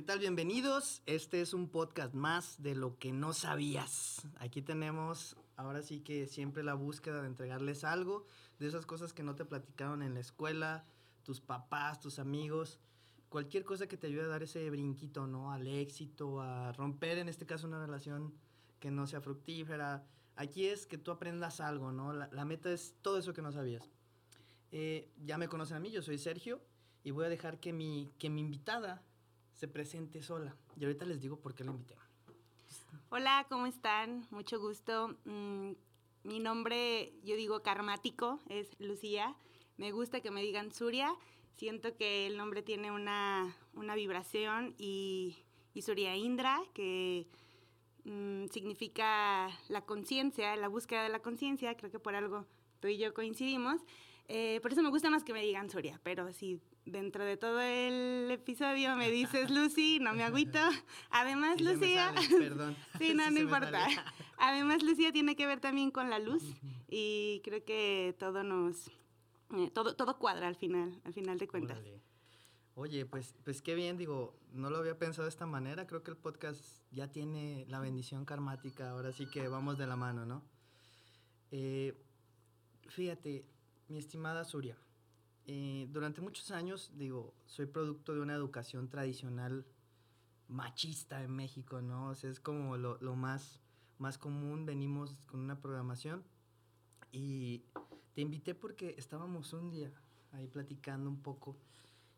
¿Qué tal? Bienvenidos. Este es un podcast más de lo que no sabías. Aquí tenemos, ahora sí que siempre la búsqueda de entregarles algo, de esas cosas que no te platicaron en la escuela, tus papás, tus amigos, cualquier cosa que te ayude a dar ese brinquito, ¿no? Al éxito, a romper en este caso una relación que no sea fructífera. Aquí es que tú aprendas algo, ¿no? La, meta es todo eso que no sabías. Eh, ya me conocen a mí, yo soy Sergio y voy a dejar que mi, que mi invitada se presente sola. Y ahorita les digo por qué la invité. Hola, ¿cómo están? Mucho gusto. Mm, mi nombre, yo digo karmático, es Lucía. Me gusta que me digan Surya. Siento que el nombre tiene una, vibración y, y Surya Indra, que mm, significa la conciencia, la búsqueda de la conciencia. Creo que por algo tú y yo coincidimos. Eh, por eso me gusta más que me digan Surya, pero si dentro de todo el episodio me dices Lucy, no me agüito. Además, Lucía. perdón. sí, no, no importa. Además, Lucía tiene que ver también con la luz y creo que todo nos. Eh, todo, todo cuadra al final, al final de cuentas. Oye, pues, pues qué bien, digo, no lo había pensado de esta manera. Creo que el podcast ya tiene la bendición karmática. Ahora sí que vamos de la mano, ¿no? Eh, fíjate, mi estimada Surya, eh, durante muchos años, digo, soy producto de una educación tradicional machista en México, ¿no? O sea, es como lo, lo más, más común, venimos con una programación y te invité porque estábamos un día ahí platicando un poco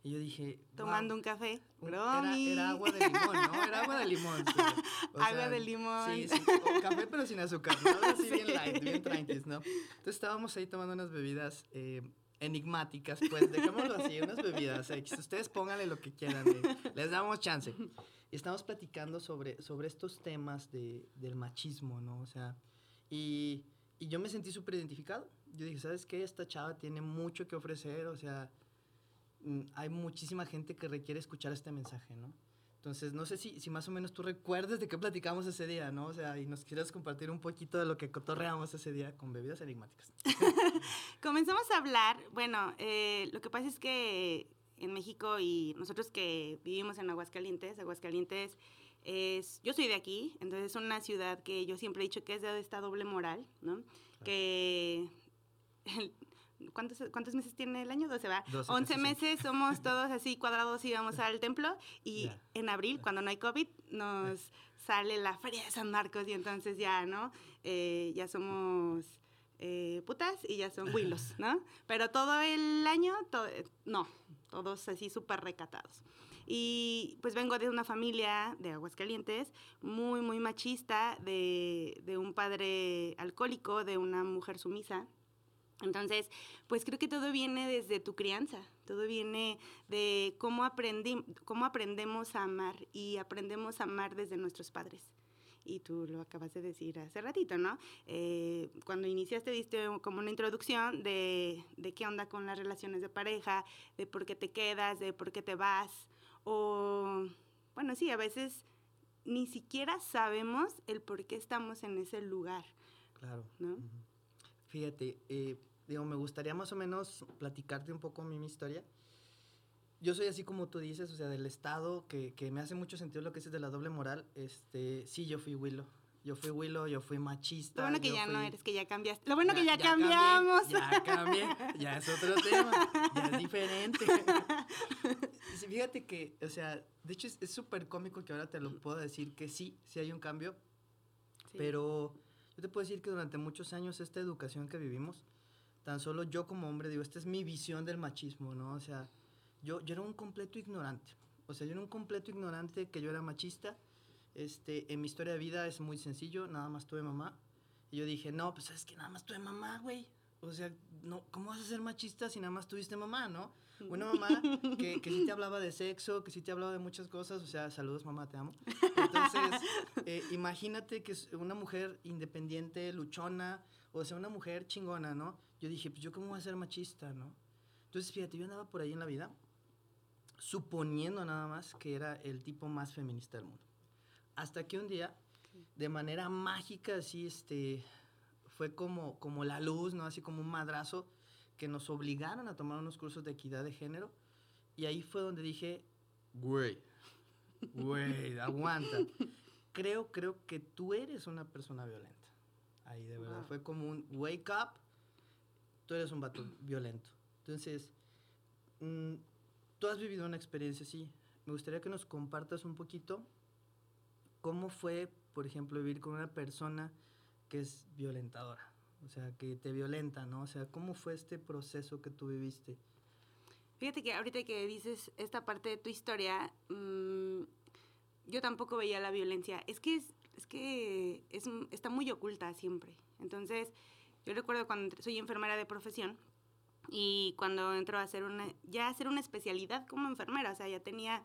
y yo dije... Tomando un café. Era, era, agua de limón, ¿no? Era agua de limón. agua de limón. Sí, sí. O café, pero sin azúcar, ¿no? Así bien light, bien tranquis, ¿no? Entonces estábamos ahí tomando unas bebidas eh, enigmáticas, pues dejémoslo así, unas bebidas. Ustedes pónganle lo que quieran, les damos chance. Y estamos platicando sobre, sobre estos temas de, del machismo, ¿no? O sea, y, y yo me sentí súper identificado. Yo dije, ¿sabes qué? Esta chava tiene mucho que ofrecer, o sea Mm, hay muchísima gente que requiere escuchar este mensaje, ¿no? Entonces, no sé si, si más o menos tú recuerdes de qué platicamos ese día, ¿no? O sea, y nos quieras compartir un poquito de lo que cotorreamos ese día con bebidas enigmáticas. Comenzamos a hablar, bueno, eh, lo que pasa es que en México y nosotros que vivimos en Aguascalientes, Aguascalientes es, yo soy de aquí, entonces es una ciudad que yo siempre he dicho que es de esta doble moral, ¿no? Que ¿cuántos, ¿cuántos meses tiene el año? 12, va. 11 meses, somos todos así cuadrados y vamos al templo. Y en abril, cuando no hay COVID, nos sale la Feria de San Marcos y entonces ya, ¿no? Eh, ya somos eh, putas y ya son huilos, ¿no? Pero todo el año, no, todos así súper recatados. Y pues vengo de una familia de Aguascalientes muy, muy machista, de, un padre alcohólico, de una mujer sumisa entonces, pues creo que todo viene desde tu crianza, todo viene de cómo, cómo aprendemos a amar y aprendemos a amar desde nuestros padres. Y tú lo acabas de decir hace ratito, ¿no? Eh, cuando iniciaste diste como una introducción de, de qué onda con las relaciones de pareja, de por qué te quedas, de por qué te vas, o, bueno, sí, a veces ni siquiera sabemos el por qué estamos en ese lugar. Claro. ¿no? Fíjate, eh, digo, me gustaría más o menos platicarte un poco mi, historia. Yo soy así como tú dices, o sea, del estado, que, que me hace mucho sentido lo que dices de la doble moral. Este, sí, yo fui Willow. Yo fui Willow, yo fui machista. Lo bueno que ya no eres, que ya cambiaste. Lo bueno que ya, cambiamos. ya cambié, ya es otro tema, ya es diferente. fíjate que, o sea, de hecho es súper cómico que ahora te lo puedo decir que sí, sí hay un cambio, pero yo te puedo decir que durante muchos años esta educación que vivimos, tan solo yo como hombre, digo, esta es mi visión del machismo, ¿no? O sea, yo, yo era un completo ignorante. O sea, yo era un completo ignorante que yo era machista. Este, en mi historia de vida es muy sencillo, nada más tuve mamá. Y yo dije, no, pues es que nada más tuve mamá, güey. O sea, no, ¿cómo vas a ser machista si nada más tuviste mamá, no? Una mamá que, que sí te hablaba de sexo, que sí te hablaba de muchas cosas. O sea, saludos, mamá, te amo. Entonces, eh, imagínate que es una mujer independiente, luchona, o sea, una mujer chingona, ¿no? Yo dije, pues yo cómo voy a ser machista, ¿no? Entonces, fíjate, yo andaba por ahí en la vida suponiendo nada más que era el tipo más feminista del mundo. Hasta que un día, de manera mágica, así, este, fue como, como la luz, ¿no? Así como un madrazo, que nos obligaron a tomar unos cursos de equidad de género. Y ahí fue donde dije, güey, güey, aguanta. Creo, creo que tú eres una persona violenta. Ahí, de verdad. Fue como un wake up, tú eres un vato violento. Entonces, mm, tú has vivido una experiencia así. Me gustaría que nos compartas un poquito cómo fue, por ejemplo, vivir con una persona que es violentadora. O sea, que te violenta, ¿no? O sea, ¿cómo fue este proceso que tú viviste? Fíjate que ahorita que dices esta parte de tu historia, mm, yo tampoco veía la violencia. Es que, es, que es, está muy oculta siempre. Entonces, yo recuerdo cuando soy enfermera de profesión y cuando entro a hacer una, ya hacer una especialidad como enfermera, o sea, ya tenía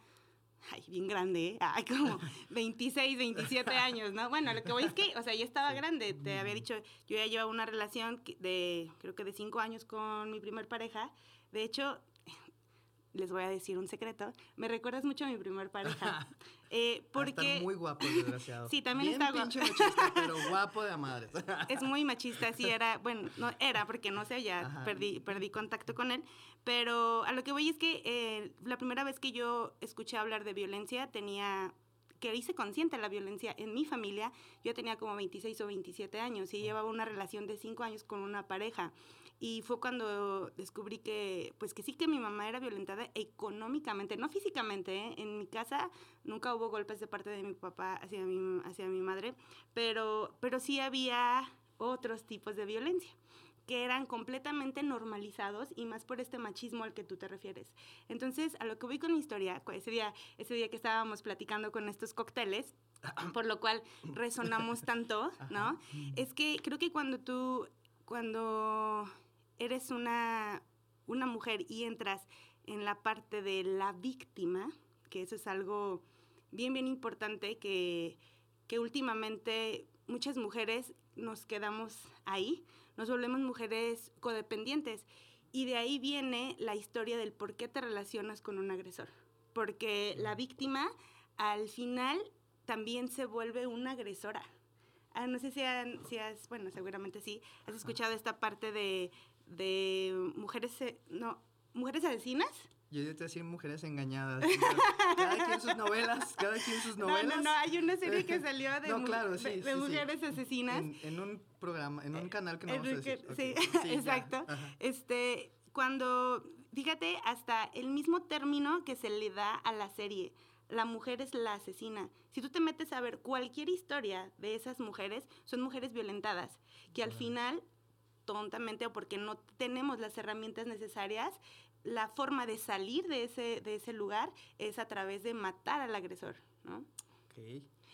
ay, bien grande, ¿eh? ay, como 26, 27 años, ¿no? Bueno, lo que voy es que, o sea, yo estaba grande, te había dicho, yo ya llevaba una relación de, creo que de 5 años con mi primer pareja, de hecho, les voy a decir un secreto, me recuerdas mucho a mi primer pareja. Eh, porque... Está muy guapo, desgraciado. sí, también está guapo. machista, pero guapo de madres. es muy machista, sí, era, bueno, no era, porque no sé, ya perdí, perdí contacto con él, pero a lo que voy es que eh, la primera vez que yo escuché hablar de violencia tenía que hice consciente la violencia en mi familia, yo tenía como 26 o 27 años y llevaba una relación de 5 años con una pareja. Y fue cuando descubrí que, pues que sí que mi mamá era violentada económicamente, no físicamente. ¿eh? En mi casa nunca hubo golpes de parte de mi papá hacia mi, hacia mi madre, pero, pero sí había otros tipos de violencia que eran completamente normalizados y más por este machismo al que tú te refieres. Entonces, a lo que voy con mi historia, ese día, ese día que estábamos platicando con estos cócteles, por lo cual resonamos tanto, ¿no? Es que creo que cuando tú, cuando eres una, una mujer y entras en la parte de la víctima, que eso es algo bien, bien importante, que, que últimamente muchas mujeres nos quedamos ahí, nos volvemos mujeres codependientes. Y de ahí viene la historia del por qué te relacionas con un agresor. Porque la víctima al final también se vuelve una agresora. Ah, no sé si, si has, bueno, seguramente sí, has escuchado esta parte de de mujeres, eh, no, mujeres asesinas. Yo iba a decir mujeres engañadas. cada quien sus novelas, cada quien sus novelas. No, no, no, hay una serie que salió de, de, mujeres asesinas. En, un programa, en un canal que no vamos a decir. Sí, exacto. Este, cuando, fíjate, hasta el mismo término que se le da a la serie, la mujer es la asesina. Si tú te metes a ver cualquier historia de esas mujeres, son mujeres violentadas, que al final tontamente o porque no tenemos las herramientas necesarias, la forma de salir de ese, de ese lugar es a través de matar al agresor, ¿no?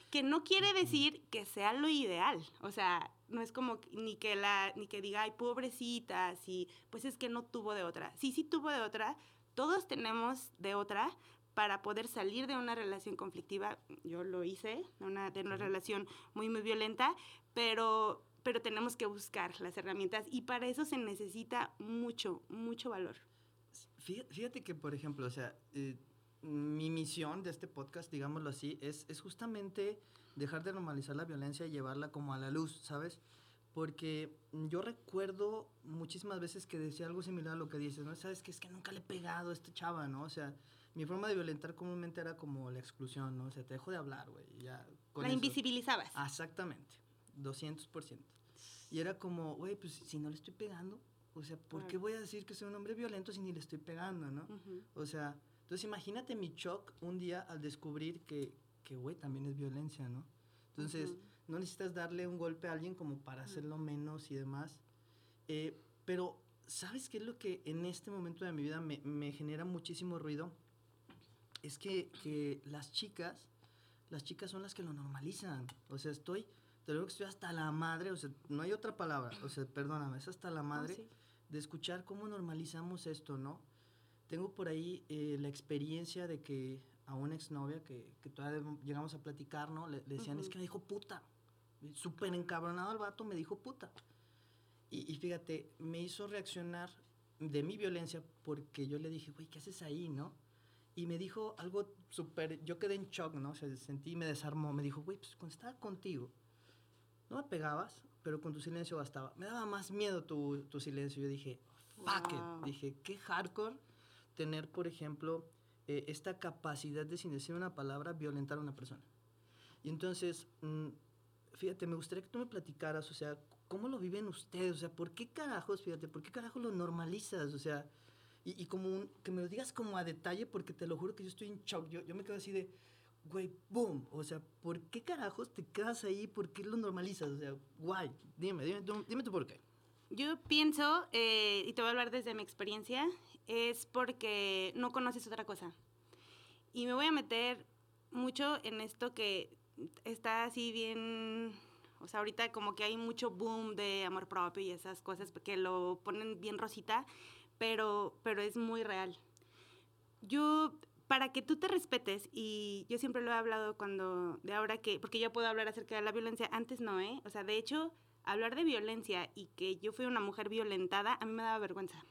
Que no quiere decir que sea lo ideal, o sea, no es como ni que la ni que diga, "Ay, pobrecita", si pues es que no tuvo de otra. Sí, sí tuvo de otra. Todos tenemos de otra para poder salir de una relación conflictiva. Yo lo hice, una, de una relación muy muy violenta, pero pero tenemos que buscar las herramientas y para eso se necesita mucho, mucho valor. Fíjate que, por ejemplo, o sea, eh, mi misión de este podcast, digámoslo así, es, es justamente dejar de normalizar la violencia y llevarla como a la luz, ¿sabes? Porque yo recuerdo muchísimas veces que decía algo similar a lo que dices, ¿no? Sabes que es que nunca le he pegado a esta chava, ¿no? O sea, mi forma de violentar comúnmente era como la exclusión, ¿no? O sea, te dejo de hablar, güey. Ya, la invisibilizabas. Exactamente, 200%. Y era como, güey, pues si no le estoy pegando, o sea, ¿por qué voy a decir que soy un hombre violento si ni le estoy pegando, no? O sea, entonces imagínate mi shock un día al descubrir que, que güey, también es violencia, ¿no? Entonces, no necesitas darle un golpe a alguien como para hacerlo menos y demás. Eh, pero, ¿sabes qué es lo que en este momento de mi vida me, me genera muchísimo ruido? Es que, que las chicas, las chicas son las que lo normalizan. O sea, estoy te digo que estoy hasta la madre, o sea, no hay otra palabra, o sea, perdóname, es hasta la madre de escuchar cómo normalizamos esto, ¿no? Tengo por ahí eh, la experiencia de que a una exnovia que, que todavía llegamos a platicar, ¿no? Le, decían, es que me dijo puta. Súper encabronado el vato, me dijo puta. Y, y, fíjate, me hizo reaccionar de mi violencia porque yo le dije, güey, ¿qué haces ahí, no? Y me dijo algo súper, yo quedé en shock, ¿no? O sea, sentí, me desarmó, me dijo, güey, pues cuando estaba contigo, no me pegabas, pero con tu silencio bastaba. Me daba más miedo tu, tu silencio. Yo dije, fuck it. Dije, qué hardcore tener, por ejemplo, eh, esta capacidad de, sin decir una palabra, violentar a una persona. Y entonces, mm, fíjate, me gustaría que tú me platicaras, o sea, ¿cómo lo viven ustedes? O sea, ¿por qué carajos, fíjate, por qué carajos lo normalizas? O sea, y, y como que me lo digas como a detalle, porque te lo juro que yo estoy en shock. Yo, yo me quedo así de, güey, boom. O sea, ¿por qué carajos te quedas ahí? ¿Por qué lo normalizas? O sea, guay, dime, dime, dime tú por qué. Yo pienso, eh, y te voy a hablar desde mi experiencia, es porque no conoces otra cosa. Y me voy a meter mucho en esto que está así bien, o sea, ahorita como que hay mucho boom de amor propio y esas cosas que lo ponen bien rosita, pero, pero es muy real. Yo, para que tú te respetes, y yo siempre lo he hablado cuando, de ahora que, porque yo puedo hablar acerca de la violencia, antes no, ¿eh? O sea, de hecho, hablar de violencia y que yo fui una mujer violentada, a mí me daba vergüenza.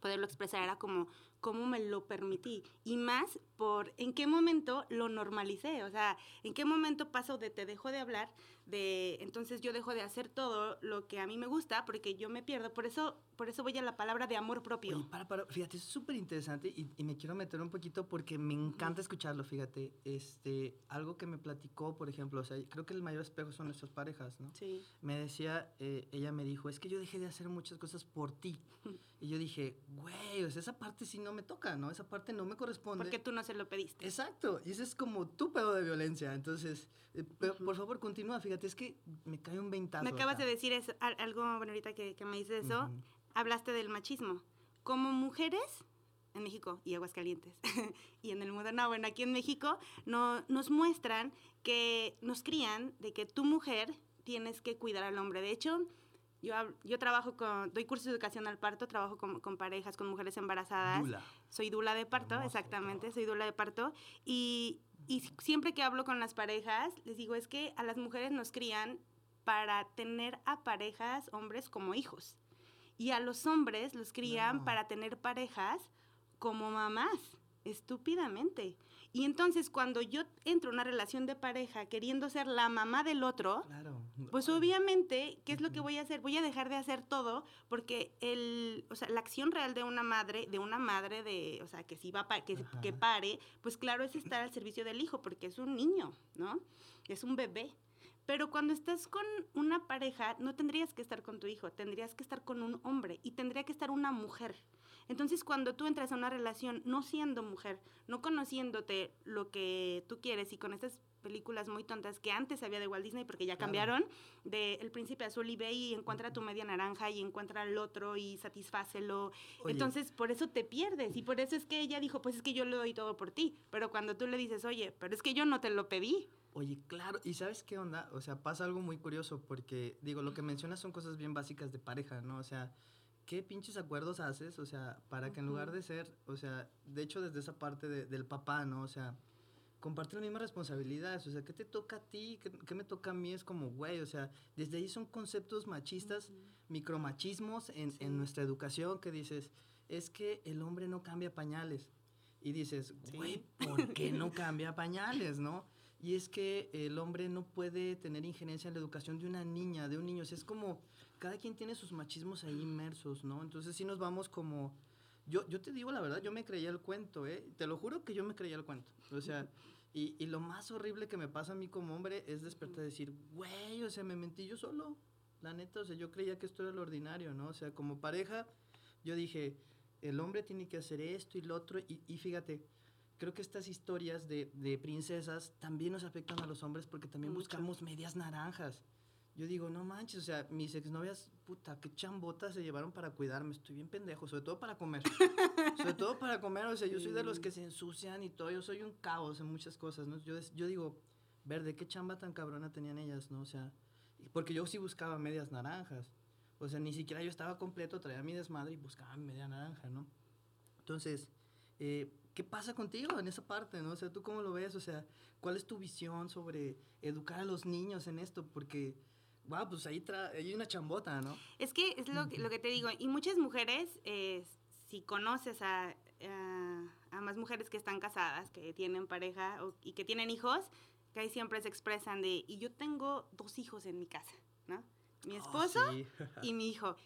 Poderlo expresar era como, ¿cómo me lo permití? Y más por en qué momento lo normalicé, o sea, en qué momento paso de te dejo de hablar, de entonces yo dejo de hacer todo lo que a mí me gusta porque yo me pierdo. Por eso, por eso voy a la palabra de amor propio. Oye, para, para, fíjate, es súper interesante y, y, me quiero meter un poquito porque me encanta escucharlo, fíjate. Este, algo que me platicó, por ejemplo, o sea, creo que el mayor espejo son nuestras parejas, ¿no? Sí. Me decía, eh, ella me dijo, es que yo dejé de hacer muchas cosas por ti. y yo dije, güey, o sea, esa parte sí no me toca, ¿no? Esa parte no me corresponde. Porque tú no se lo pediste. Exacto, y ese es como tu pedo de violencia. Entonces, eh, pero, por favor, continúa, fíjate, es que me cae un ventazo. Me acabas acá. de decir eso, algo, bueno, ahorita que, que me dices eso, hablaste del machismo. Como mujeres, en México y Aguascalientes, y en el mundo, no, bueno, aquí en México, no, nos muestran que nos crían de que tu mujer tienes que cuidar al hombre. De hecho, yo, yo trabajo con, doy cursos de educación al parto, trabajo con, con parejas, con mujeres embarazadas. Dula. Soy dula de parto, Hermoso, exactamente, soy dula de parto. Y, y siempre que hablo con las parejas, les digo, es que a las mujeres nos crían para tener a parejas, hombres, como hijos. Y a los hombres los crían para tener parejas como mamás, estúpidamente. Y entonces cuando yo entro en una relación de pareja queriendo ser la mamá del otro, Claro. pues obviamente, ¿qué es lo que voy a hacer? Voy a dejar de hacer todo porque el, o sea, la acción real de una madre, de una madre de, o sea, que si va pa- que, Ajá. que pare, pues claro es estar al servicio del hijo porque es un niño, ¿no? Es un bebé. Pero cuando estás con una pareja, no tendrías que estar con tu hijo, tendrías que estar con un hombre y tendría que estar una mujer. Entonces, cuando tú entras a una relación no siendo mujer, no conociéndote lo que tú quieres y con estas películas muy tontas que antes había de Walt Disney porque ya Claro. cambiaron, de El Príncipe Azul y ve y encuentra tu media naranja y encuentra al otro y satisfácelo. Oye. Entonces, por eso te pierdes y por eso es que ella dijo, pues es que yo lo doy todo por ti. Pero cuando tú le dices, oye, pero es que yo no te lo pedí. Oye, claro, ¿y sabes qué onda? O sea, pasa algo muy curioso porque, digo, lo que mencionas son cosas bien básicas de pareja, ¿no? O sea, ¿qué pinches acuerdos haces? O sea, para que en lugar de ser, o sea, de hecho desde esa parte de- del papá, ¿no? O sea, compartir las mismas responsabilidades, o sea, ¿qué te toca a ti? ¿Qué, qué me toca a mí? Es como, güey, o sea, desde ahí son conceptos machistas, micromachismos en, Sí. en nuestra educación que dices, es que el hombre no cambia pañales. Y dices, Sí. güey, ¿por qué no cambia pañales, no? Y es que el hombre no puede tener injerencia en la educación de una niña, de un niño. O sea, es como, cada quien tiene sus machismos ahí inmersos, ¿no? Entonces sí nos vamos como... Yo, yo te digo la verdad, yo me creía el cuento, ¿eh? Te lo juro que yo me creía el cuento. O sea, y, y lo más horrible que me pasa a mí como hombre es despertar y decir, güey, o sea, me mentí yo solo. La neta, o sea, yo creía que esto era lo ordinario, ¿no? O sea, como pareja, yo dije, el hombre tiene que hacer esto y lo otro. Y, y fíjate, creo que estas historias de, de princesas también nos afectan a los hombres porque también Mucho. buscamos medias naranjas. Yo digo, no manches, o sea, mis exnovias, puta, qué chambotas se llevaron para cuidarme. Estoy bien pendejo, sobre todo para comer. sobre todo para comer, o sea, yo soy de los que se ensucian y todo. Yo soy un caos en muchas cosas, ¿no? Yo, yo digo, verde, qué chamba tan cabrona tenían ellas, ¿no? O sea, porque yo sí buscaba medias naranjas. O sea, ni siquiera yo estaba completo, traía mi desmadre y buscaba mi media naranja, ¿no? Entonces, eh, ¿qué pasa contigo en esa parte, no? O sea, ¿tú cómo lo ves? O sea, ¿cuál es tu visión sobre educar a los niños en esto? Porque, wow, pues ahí tra- hay una chambota, ¿no? Es que es lo, que- lo que te digo. Y muchas mujeres, eh, si conoces a, a, a más mujeres que están casadas, que tienen pareja o- y que tienen hijos, que ahí siempre se expresan de, y yo tengo dos hijos en mi casa, ¿no? Mi Oh, esposo sí. y mi hijo.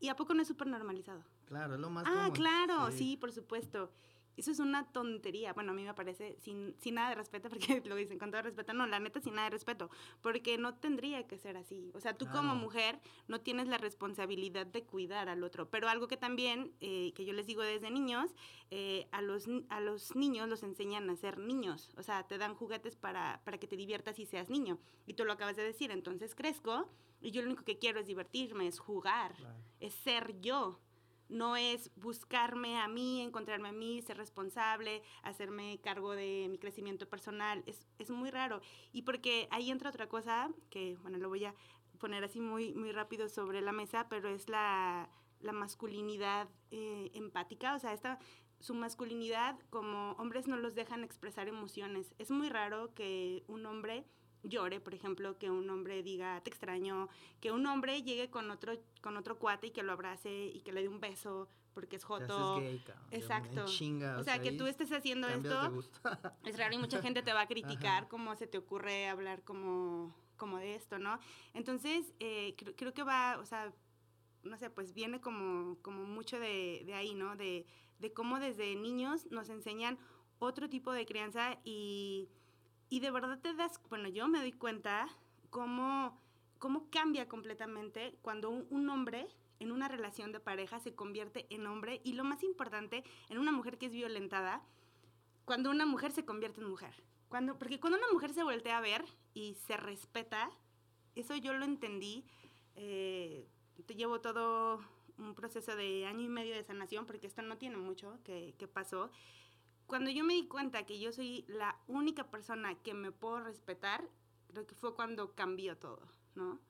¿Y a poco no es súper normalizado? claro, es lo más Ah, común. claro, sí. por supuesto. Eso es una tontería. Bueno, a mí me parece sin, sin nada de respeto, porque lo dicen con todo respeto. No, la neta, sin nada de respeto. Porque no tendría que ser así. O sea, tú como mujer no tienes la responsabilidad de cuidar al otro. Pero algo que también, eh, que yo les digo desde niños, eh, a, los, a los niños los enseñan a ser niños. O sea, te dan juguetes para, para que te diviertas y seas niño. Y tú lo acabas de decir. Entonces crezco y yo lo único que quiero es divertirme, es jugar, es ser yo no es buscarme a mí, encontrarme a mí, ser responsable, hacerme cargo de mi crecimiento personal. Es, es, muy raro. Y porque ahí entra otra cosa que, bueno, lo voy a poner así muy, muy rápido sobre la mesa, pero es la, la masculinidad eh, empática. O sea, esta, su masculinidad como hombres no los dejan expresar emociones. Es muy raro que un hombre llore, por ejemplo, que un hombre diga te extraño, que un hombre llegue con otro con otro cuate y que lo abrace y que le dé un beso porque es joto. Exacto. o, sea, que tú estés haciendo esto es raro y mucha gente te va a criticar cómo se te ocurre hablar como como de esto, ¿no? Entonces, eh, creo, que va, o sea, no sé, pues viene como, como mucho de, de ahí, ¿no? De, de cómo desde niños nos enseñan otro tipo de crianza y y de verdad te das, bueno, yo me doy cuenta cómo, cómo cambia completamente cuando un, hombre en una relación de pareja se convierte en hombre y lo más importante, en una mujer que es violentada, cuando una mujer se convierte en mujer. Cuando, porque cuando una mujer se voltea a ver y se respeta, eso yo lo entendí. Eh, llevo todo un proceso de año y medio de sanación, porque esto no tiene mucho que, que pasó cuando yo me di cuenta que yo soy la única persona que me puedo respetar, creo que fue cuando cambió todo, ¿no?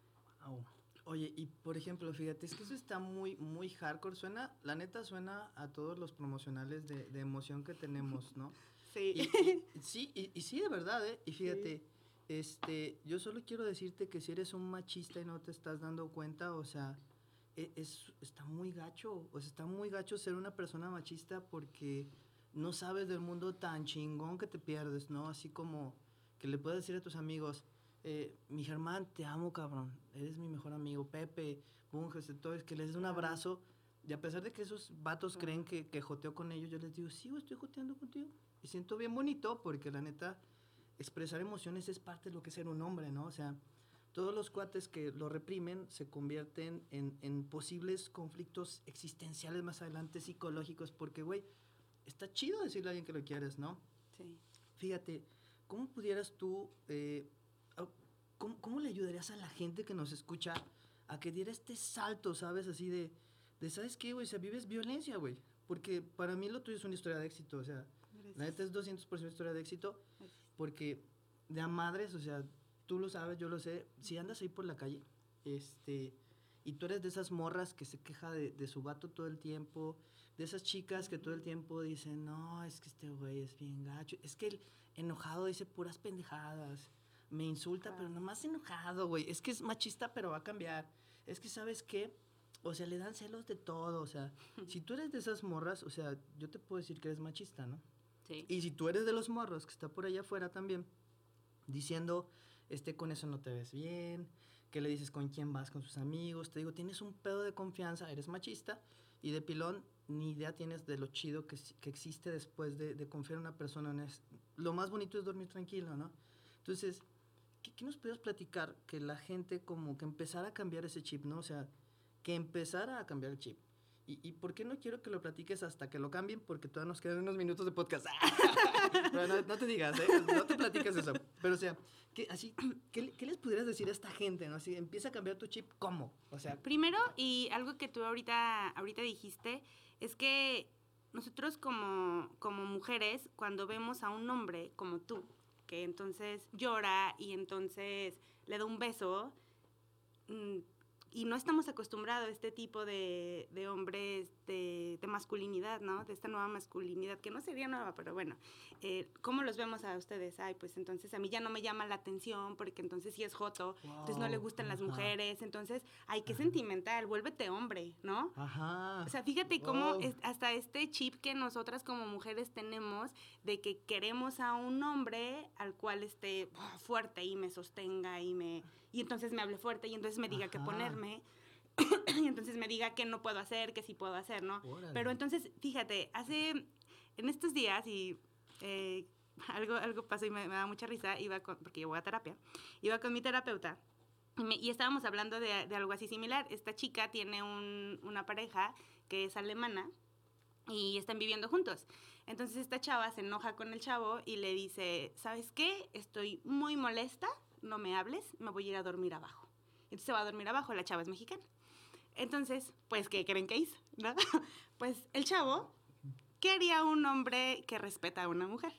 Oye, y por ejemplo, fíjate, es que eso está muy, muy hardcore. Suena, la neta suena a todos los promocionales de, de emoción que tenemos, ¿no? Sí. Y, sí, y, sí, de verdad, ¿eh? Y fíjate, este, yo solo quiero decirte que si eres un machista y no te estás dando cuenta, o sea, e, es, está muy gacho, o sea, está muy gacho ser una persona machista porque no sabes del mundo tan chingón que te pierdes, ¿no? Así como que le puedes decir a tus amigos, eh, mi Germán, te amo, cabrón, eres mi mejor amigo, Pepe, Bunges, todo, que les des un abrazo. Y a pesar de que esos vatos creen que, que joteo con ellos, yo les digo, sí, estoy joteando contigo. Y siento bien bonito porque la neta, expresar emociones es parte de lo que es ser un hombre, ¿no? O sea, todos los cuates que lo reprimen se convierten en, en posibles conflictos existenciales más adelante, psicológicos, porque, güey, está chido decirle a alguien que lo quieres, ¿no? Sí. Fíjate, ¿cómo pudieras tú, eh, cómo, le ayudarías a la gente que nos escucha a que diera este salto, ¿sabes? Así de, de ¿sabes qué, güey? O sea, vives violencia, güey. Porque para mí lo tuyo es una historia de éxito, o sea, la neta es 200% historia de éxito, porque de a madres, o sea, tú lo sabes, yo lo sé, si andas ahí por la calle, este, y tú eres de esas morras que se queja de, de su vato todo el tiempo, de esas chicas que todo el tiempo dicen, no, es que este güey es bien gacho. Es que el enojado dice puras pendejadas. Me insulta, pero nomás enojado, güey. Es que es machista, pero va a cambiar. Es que, ¿sabes qué? O sea, le dan celos de todo. O sea, si tú eres de esas morras, o sea, yo te puedo decir que eres machista, ¿no? Sí. Y si tú eres de los morros que está por allá afuera también, diciendo, este, con eso no te ves bien, que le dices con quién vas, con sus amigos, te digo, tienes un pedo de confianza, eres machista, y de pilón ni idea tienes de lo chido que, que existe después de, de, confiar en una persona. En lo más bonito es dormir tranquilo, ¿no? Entonces, ¿qué, ¿qué, nos puedes platicar que la gente como que empezara a cambiar ese chip, ¿no? O sea, que empezara a cambiar el chip. ¿Y, y por qué no quiero que lo platiques hasta que lo cambien? Porque todavía nos quedan unos minutos de podcast. no, te digas, ¿eh? No te platiques eso. Pero, o sea, ¿qué, así, ¿qué, ¿qué, les pudieras decir a esta gente, no? Así, empieza a cambiar tu chip, ¿cómo? O sea... Primero, y algo que tú ahorita, ahorita dijiste es que nosotros como, como mujeres, cuando vemos a un hombre como tú, que entonces llora y entonces le da un beso, mm, y no estamos acostumbrados a este tipo de, de hombres de, de, masculinidad, ¿no? De esta nueva masculinidad, que no sería nueva, pero bueno, eh, ¿cómo los vemos a ustedes? Ay, pues entonces a mí ya no me llama la atención, porque entonces sí es joto, entonces no le gustan las mujeres, entonces, ay, qué sentimental, vuélvete hombre, ¿no? Ajá. O sea, fíjate cómo es, hasta este chip que nosotras como mujeres tenemos de que queremos a un hombre al cual esté fuerte y me sostenga y me y entonces me hable fuerte y entonces me diga qué ponerme. y entonces me diga qué no puedo hacer, qué sí puedo hacer, ¿no? Pero entonces, fíjate, hace en estos días, y eh, algo, algo pasó y me, da mucha risa, iba con, porque yo voy a terapia, iba con mi terapeuta y, estábamos hablando de, de, algo así similar. Esta chica tiene un, una pareja que es alemana y están viviendo juntos. Entonces esta chava se enoja con el chavo y le dice, ¿sabes qué? Estoy muy molesta, no me hables, me voy a ir a dormir abajo. Entonces se va a dormir abajo, la chava es mexicana. Entonces, pues, ¿qué creen que hizo? ¿No? Pues el chavo, ¿qué haría un hombre que respeta a una mujer?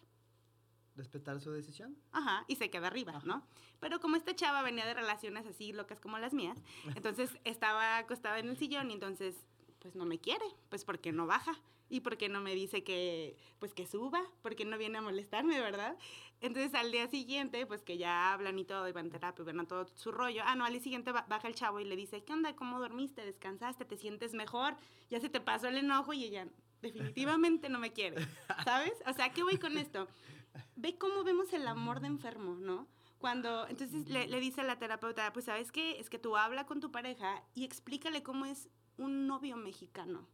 respetar su decisión. Ajá, y se queda arriba, ¿no? Pero como esta chava venía de relaciones así locas como las mías, entonces estaba acostada en el sillón y entonces, pues no me quiere, pues porque no baja y porque no me dice que, pues que suba, porque no viene a molestarme, ¿verdad? Entonces al día siguiente, pues que ya hablan y todo, y van a terapia, van a todo su rollo. Ah, no, al día siguiente baja el chavo y le dice, ¿qué onda? ¿Cómo dormiste? ¿Descansaste? ¿Te sientes mejor? Ya se te pasó el enojo y ella definitivamente no me quiere, ¿sabes? O sea, ¿qué voy con esto? Ve cómo vemos el amor de enfermo, ¿no? Cuando, entonces le, le dice a la terapeuta, pues sabes qué, es que tú habla con tu pareja y explícale cómo es un novio mexicano.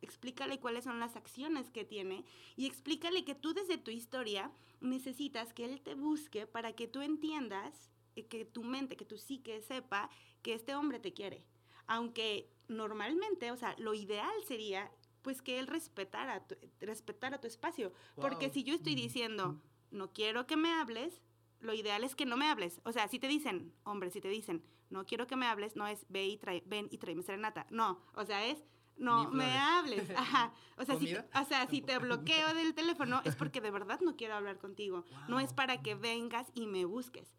Explícale cuáles son las acciones que tiene y explícale que tú desde tu historia necesitas que él te busque para que tú entiendas, eh, que tu mente, que tu psique sepa que este hombre te quiere. Aunque normalmente, o sea, lo ideal sería pues que él respetara tu, respetara tu espacio. Porque si yo estoy diciendo, no quiero que me hables, lo ideal es que no me hables. O sea, si te dicen, hombre, si te dicen, no quiero que me hables, no es ve y trae, ven y tráeme serenata. No, o sea, es no me hables. Ajá. O sea, si, o sea, si te bloqueo del teléfono es porque de verdad no quiero hablar contigo. No es para que vengas y me busques.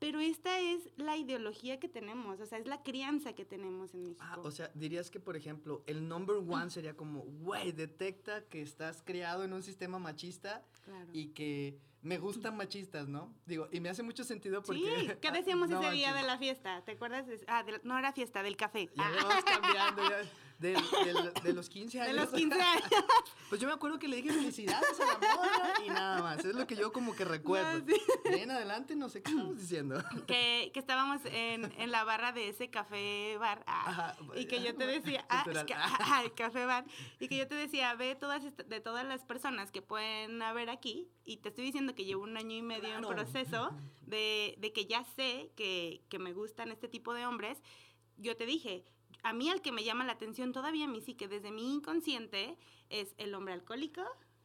Pero esta es la ideología que tenemos, o sea, es la crianza que tenemos en México. Ah, o sea, dirías que, por ejemplo, el number one sería como, güey, detecta que estás criado en un sistema machista y que me gustan machistas, ¿no? Digo, y me hace mucho sentido porque... Sí, ¿qué decíamos ese día de la fiesta? ¿Te acuerdas? Ah, no era fiesta, del café. Ya ah. vamos cambiando, ya de, de, los 15 años. De los 15 años. pues yo me acuerdo que le dije felicidades a la moda y nada más. Es lo que yo como que recuerdo. en adelante no sé qué estamos diciendo. Que, que estábamos en, en, la barra de ese café bar. Ah, y que yo te decía, ah, ah, el café bar. Y que yo te decía, ve todas de todas las personas que pueden haber aquí. Y te estoy diciendo que llevo un año y medio en proceso de, de que ya sé que, que me gustan este tipo de hombres. Yo te dije, a mí el que me llama la atención todavía a mí sí que desde mi inconsciente es el hombre alcohólico,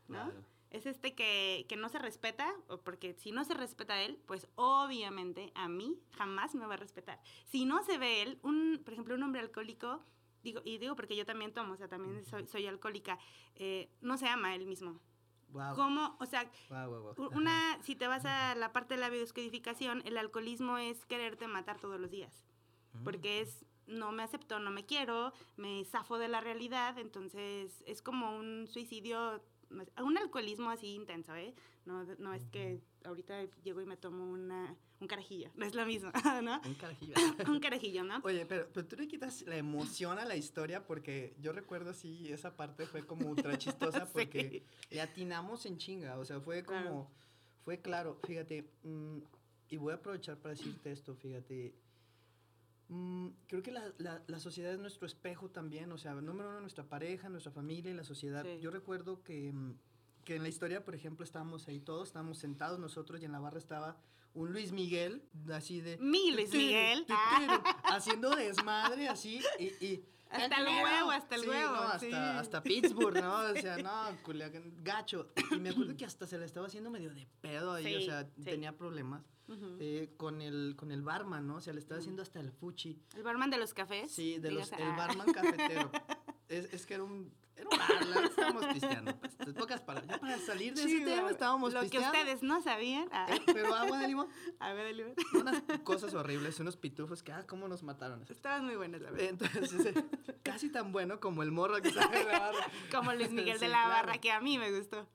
¿no? Es este que, que, no se respeta, porque si no se respeta a él, pues obviamente a mí jamás me va a respetar. Si no se ve él, un, por ejemplo, un hombre alcohólico, digo, y digo porque yo también tomo, o sea, también soy, soy alcohólica, eh, no se ama él mismo. Wow. ¿Cómo? O sea, una, si te vas a la parte de la biodescodificación, el alcoholismo es quererte matar todos los días. Porque es no me acepto, no me quiero, me zafo de la realidad, entonces es como un suicidio, un alcoholismo así intenso, ¿eh? No, no es que ahorita llego y me tomo una, un carajillo, no es lo mismo, ¿no? Un carajillo. un carajillo, ¿no? Oye, pero, pero tú le quitas la emoción a la historia porque yo recuerdo sí, esa parte fue como ultra chistosa porque le atinamos en chinga, o sea, fue como, fue claro, fíjate, mm, y voy a aprovechar para decirte esto, fíjate, Mm, creo que la, la, la, sociedad es nuestro espejo también, o sea, número uno, nuestra pareja, nuestra familia y la sociedad. Yo recuerdo que, mm, que en la historia, por ejemplo, estábamos ahí todos, estábamos sentados nosotros y en la barra estaba un Luis Miguel, así de... Mi Luis Miguel. Haciendo desmadre, así, y... y hasta el huevo, hasta el huevo. No, hasta, hasta Pittsburgh, ¿no? O sea, no, gacho. Y me acuerdo que hasta se le estaba haciendo medio de pedo ahí, o sea, tenía problemas. Eh, con, el, con el barman, ¿no? O sea, le estaba haciendo hasta el fuchi. ¿El barman de los cafés? Sí, de los, el barman cafetero. es, es que era un, era un bar, estábamos pisteando. Pues, pocas para, ya para salir de ese tema estábamos Lo pisteando. Lo que ustedes no sabían. Ah. Eh, pero agua de limón. Agua de limón. Unas cosas horribles, unos pitufos que, ah, cómo nos mataron. Estaban muy buenas, la verdad. Entonces, eh, casi tan bueno como el morro que sale de la barra. como Luis Miguel de la Barra, que a mí me gustó.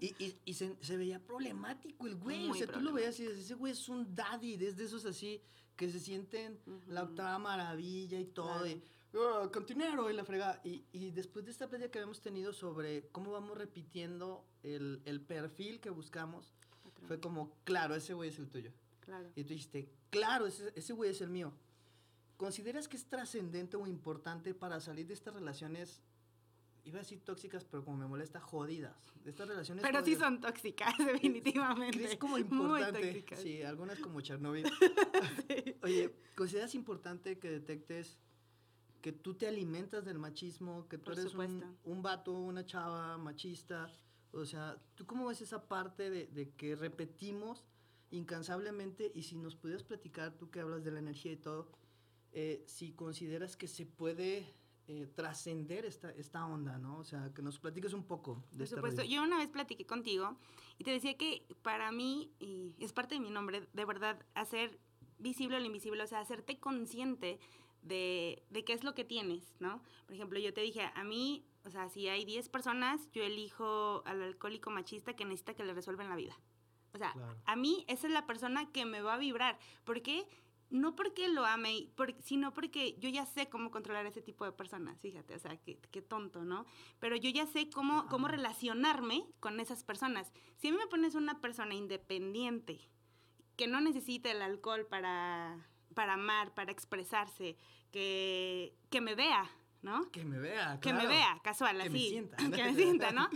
Y, y, y se, se, veía problemático el güey. o sea, tú lo veías y dices, ese güey es un daddy, desde esos así, que se sienten la octava maravilla y todo. Y, oh, continuero y la fregada. Y, y, después de esta plática que habíamos tenido sobre cómo vamos repitiendo el, el perfil que buscamos, fue como, claro, ese güey es el tuyo. Claro. Y tú dijiste, claro, ese, ese güey es el mío. ¿Consideras que es trascendente o importante para salir de estas relaciones iba a decir tóxicas, pero como me molesta, jodidas. Estas relaciones Pero sí son tóxicas, definitivamente. Es como importante. Sí, algunas como Chernobyl. Oye, ¿consideras importante que detectes que tú te alimentas del machismo, que tú eres un, un, vato, una chava machista? O sea, ¿tú cómo ves esa parte de, de que repetimos incansablemente? Y si nos pudieras platicar, tú que hablas de la energía y todo, eh, si consideras que se puede eh, trascender esta, esta onda, ¿no? O sea, que nos platiques un poco de Por supuesto, yo una vez platiqué contigo y te decía que para mí, y es parte de mi nombre, de verdad, hacer visible lo invisible, o sea, hacerte consciente de, de qué es lo que tienes, ¿no? Por ejemplo, yo te dije, a mí, o sea, si hay 10 personas, yo elijo al alcohólico machista que necesita que le resuelvan la vida. O sea, a mí esa es la persona que me va a vibrar. ¿Por qué? no porque lo ame, sino porque yo ya sé cómo controlar ese tipo de personas, fíjate, o sea, qué, tonto, ¿no? Pero yo ya sé cómo, cómo relacionarme con esas personas. Si a mí me pones una persona independiente, que no necesita el alcohol para, para amar, para expresarse, que, que me vea, ¿no? Que me vea, claro. Que me vea, casual, así. Que me sienta. que me sienta, ¿no?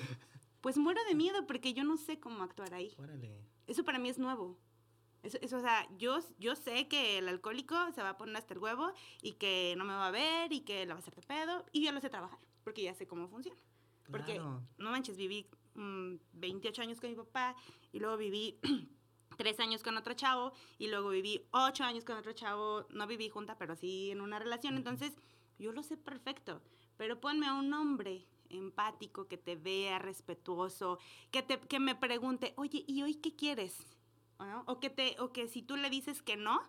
Pues muero de miedo porque yo no sé cómo actuar ahí. Órale. Eso para mí es nuevo. Eso, eso, o sea, yo, yo sé que el alcohólico se va a poner hasta el huevo y que no me va a ver y que la va a hacer de pedo y yo lo sé trabajar porque ya sé cómo funciona. Porque, no manches, viví 28 mm, años con mi papá y luego viví 3 años con otro chavo y luego viví 8 años con otro chavo, no viví junta, pero sí en una relación, entonces yo lo sé perfecto, pero ponme a un hombre empático, que te vea, respetuoso, que, te, que me pregunte, oye, ¿y hoy qué quieres? O, que te, o que si tú le dices que no,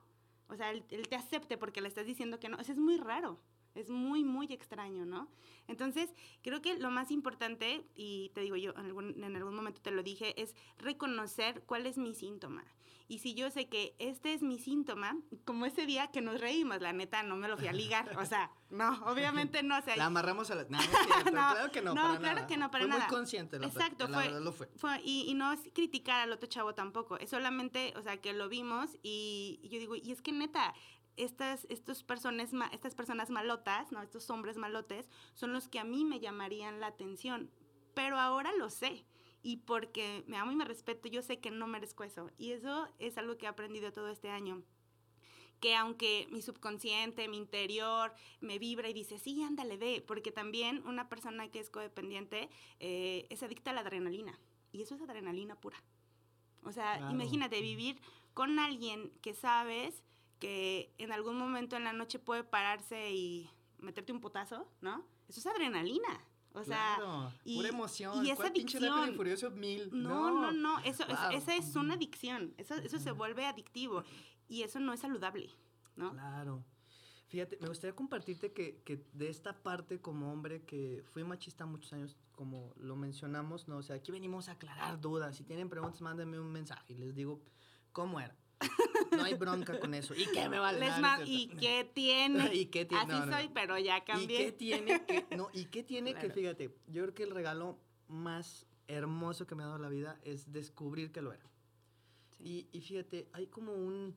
o sea, él, te acepte porque le estás diciendo que no. Eso es muy raro. Es muy, muy extraño, ¿no? Entonces, creo que lo más importante, y te digo yo, en algún, en algún momento te lo dije, es reconocer cuál es mi síntoma. Y si yo sé que este es mi síntoma, como ese día que nos reímos, la neta, no me lo fui a ligar. O sea, no, obviamente no. O sea, la amarramos a la... No, claro que no, no claro que no, para fue nada. muy consciente. La Exacto, fue, lo fue. fue y, y, no es criticar al otro chavo tampoco. Es solamente, o sea, que lo vimos y, y yo digo, y es que neta, estas, estos personas, estas personas malotas, ¿no? estos hombres malotes, son los que a mí me llamarían la atención. Pero ahora lo sé y porque me amo y me respeto, yo sé que no merezco eso. Y eso es algo que he aprendido todo este año. Que aunque mi subconsciente, mi interior me vibra y dice, sí, ándale, ve, porque también una persona que es codependiente eh, es adicta a la adrenalina. Y eso es adrenalina pura. O sea, imagínate vivir con alguien que sabes que en algún momento en la noche puede pararse y meterte un potazo, ¿no? Eso es adrenalina. O sea, y, pura emoción. Y esa adicción. Y Furioso mil. No, no, no, eso, esa es una adicción. Eso, eso se vuelve adictivo y eso no es saludable, ¿no? Claro. Fíjate, me gustaría compartirte que, que, de esta parte como hombre que fui machista muchos años, como lo mencionamos, ¿no? O sea, aquí venimos a aclarar dudas. Si tienen preguntas, mándenme un mensaje y les digo cómo era. No hay bronca con eso. ¿Y qué me vale? ¿Y qué tiene? ¿Y qué tiene? Así soy, pero ya cambié. ¿Y qué tiene que, no, ¿y qué tiene que, fíjate, yo creo que el regalo más hermoso que me ha dado la vida es descubrir que lo era. Y, y, fíjate, hay como un...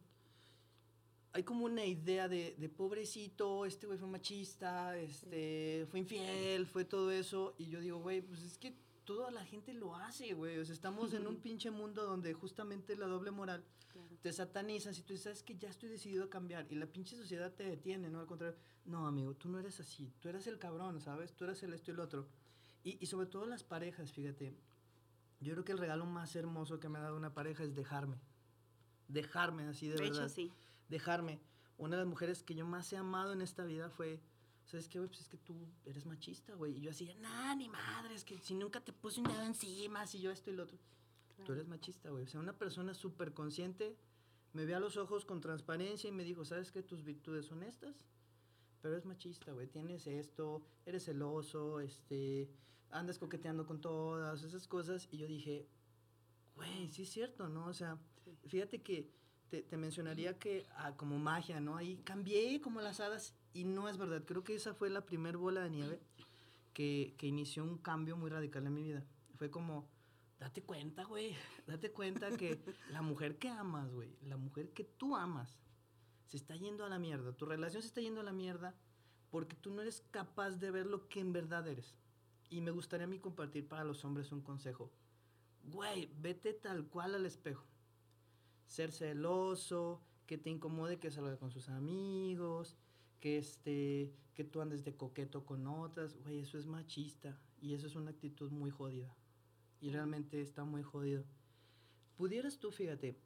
Hay como una idea de, de pobrecito, este güey fue machista, este, fue infiel, fue todo eso. Y yo digo, güey, pues es que toda la gente lo hace, güey. O sea, estamos en un pinche mundo donde justamente la doble moral te satanizas y tú dices, que ya estoy decidido a cambiar y la pinche sociedad te detiene, ¿no? Al contrario, no, amigo, tú no eres así, tú eres el cabrón, ¿sabes? Tú eres el esto y el otro. Y, y sobre todo las parejas, fíjate, yo creo que el regalo más hermoso que me ha dado una pareja es dejarme. Dejarme así de, de verdad. Hecho, sí. Dejarme. Una de las mujeres que yo más he amado en esta vida fue, ¿sabes qué, güey? Pues es que tú eres machista, güey. Y yo así, nah, ni madre, es que si nunca te puse un dedo encima, si yo esto y lo otro. Tú eres machista, güey. O sea, una persona súper consciente me ve a los ojos con transparencia y me dijo, ¿sabes qué? Tus virtudes son estas, pero es machista, güey. Tienes esto, eres celoso, este, andas coqueteando con todas esas cosas. Y yo dije, güey, sí es cierto, ¿no? O sea, fíjate que te, te mencionaría que ah, como magia, ¿no? Ahí cambié como las hadas y no es verdad. Creo que esa fue la primer bola de nieve que, que inició un cambio muy radical en mi vida. Fue como date cuenta, güey, date cuenta que la mujer que amas, güey, la mujer que tú amas, se está yendo a la mierda. Tu relación se está yendo a la mierda porque tú no eres capaz de ver lo que en verdad eres. y me gustaría a mí compartir para los hombres un consejo. Güey, vete tal cual al espejo. Ser celoso, que te incomode que salga con sus amigos, que, este, que tú andes de coqueto con otras. Güey, eso es machista y eso es una actitud muy jodida. Y realmente está muy jodido. Pudieras tú, fíjate,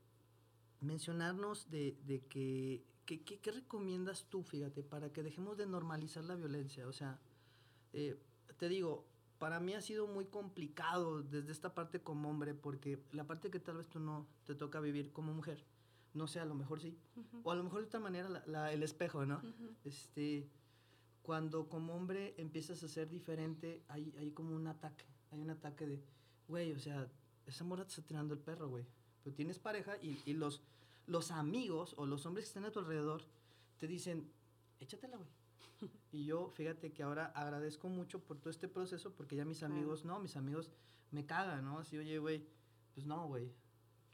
mencionarnos de, de que, que, ¿qué recomiendas tú, fíjate, para que dejemos de normalizar la violencia? O sea, eh, te digo, para mí ha sido muy complicado desde esta parte como hombre, porque la parte que tal vez tú no te toca vivir como mujer, no sé, a lo mejor sí, o a lo mejor de otra manera la, el espejo, ¿no? Este, cuando como hombre empiezas a ser diferente, hay, hay como un ataque, hay un ataque de, güey, o sea, esa mora te está tirando el perro, güey. Pero tienes pareja y, y, los, los amigos o los hombres que están a tu alrededor te dicen, échatela, güey. Y yo, fíjate que ahora agradezco mucho por todo este proceso porque ya mis amigos, no, mis amigos me cagan, ¿no? Así, oye, güey, pues no, güey,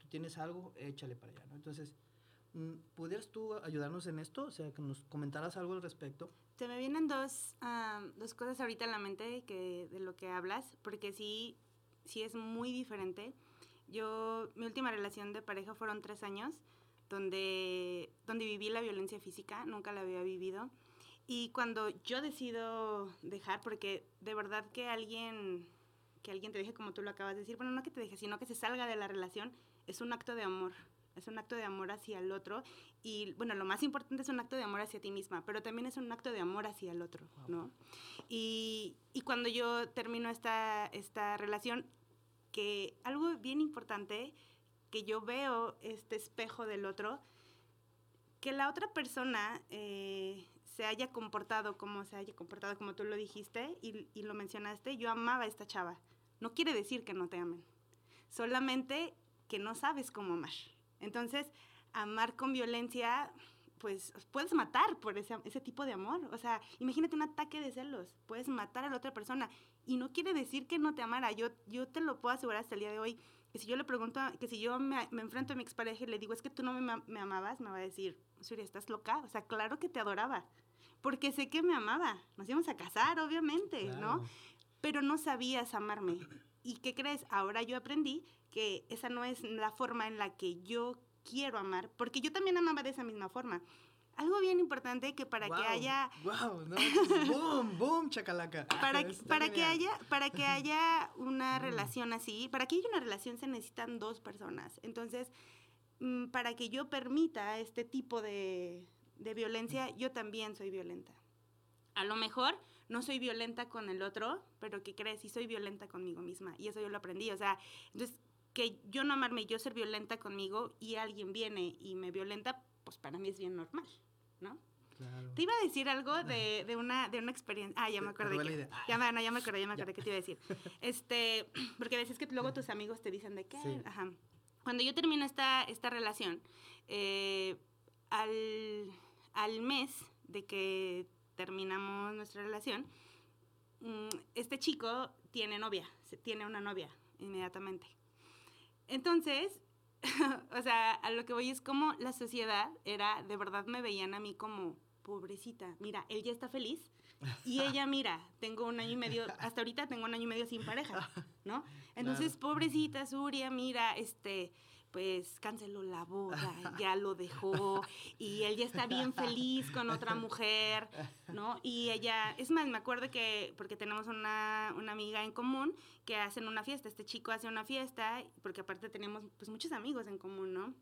tú tienes algo, échale para allá, ¿no? Entonces, mm, ¿pudieras tú ayudarnos en esto? O sea, que nos comentaras algo al respecto. Se me vienen dos, dos cosas ahorita en la mente que, de lo que hablas, porque sí, sí es muy diferente. Yo, mi última relación de pareja fueron tres años, donde, donde viví la violencia física, nunca la había vivido. Y cuando yo decido dejar, porque de verdad que alguien, que alguien te deje como tú lo acabas de decir, bueno, no que te deje, sino que se salga de la relación, es un acto de amor. Es un acto de amor hacia el otro. Y bueno, lo más importante es un acto de amor hacia ti misma, pero también es un acto de amor hacia el otro, ¿no? Y, y cuando yo termino esta, esta relación, que algo bien importante, que yo veo este espejo del otro, que la otra persona eh, se haya comportado como se haya comportado, como tú lo dijiste y, y, lo mencionaste, yo amaba a esta chava. No quiere decir que no te amen, solamente que no sabes cómo amar. Entonces, amar con violencia, pues puedes matar por ese, ese tipo de amor. O sea, imagínate un ataque de celos, puedes matar a la otra persona y no quiere decir que no te amara. Yo, yo te lo puedo asegurar hasta el día de hoy, que si yo le pregunto, que si yo me, me enfrento a mi expareja y le digo, es que tú no me, me amabas, me va a decir, Surya, ¿estás loca? O sea, claro que te adoraba porque sé que me amaba. Nos íbamos a casar, obviamente, ¿no? Pero no sabías amarme. ¿Y qué crees? Ahora yo aprendí que esa no es la forma en la que yo quiero amar, porque yo también amaba de esa misma forma. Algo bien importante que para que haya wow, no, boom, boom, chacalaca. Para, para que haya para que haya una relación así, para que haya una relación se necesitan dos personas. Entonces, mm, para que yo permita este tipo de, de violencia, yo también soy violenta. A lo mejor no soy violenta con el otro, pero ¿qué crees? Sí soy violenta conmigo misma. Y eso yo lo aprendí. O sea, entonces, que yo no amarme y yo ser violenta conmigo y alguien viene y me violenta, pues para mí es bien normal, ¿no? Claro. Te iba a decir algo de, de, una, de una experiencia. Ah, ya me acordé. Que, ya, me, no, ya me acordé, ya me acordé que te iba a decir. Este, porque decís que luego tus amigos te dicen de qué. Ajá. Cuando yo termino esta, esta relación, eh, al al mes de que terminamos nuestra relación, mm, este chico tiene novia, tiene una novia inmediatamente. Entonces, o sea, a lo que voy es como la sociedad era, de verdad me veían a mí como, pobrecita, mira, él ya está feliz y ella, mira, tengo un año y medio, hasta ahorita tengo un año y medio sin pareja, ¿no? Entonces, pobrecita Suria, mira, este, pues canceló la boda, ya lo dejó y él ya está bien feliz con otra mujer, ¿no? Y ella, es más, me acuerdo que, porque tenemos una, una amiga en común que hacen una fiesta, este chico hace una fiesta, porque aparte tenemos pues muchos amigos en común, ¿no?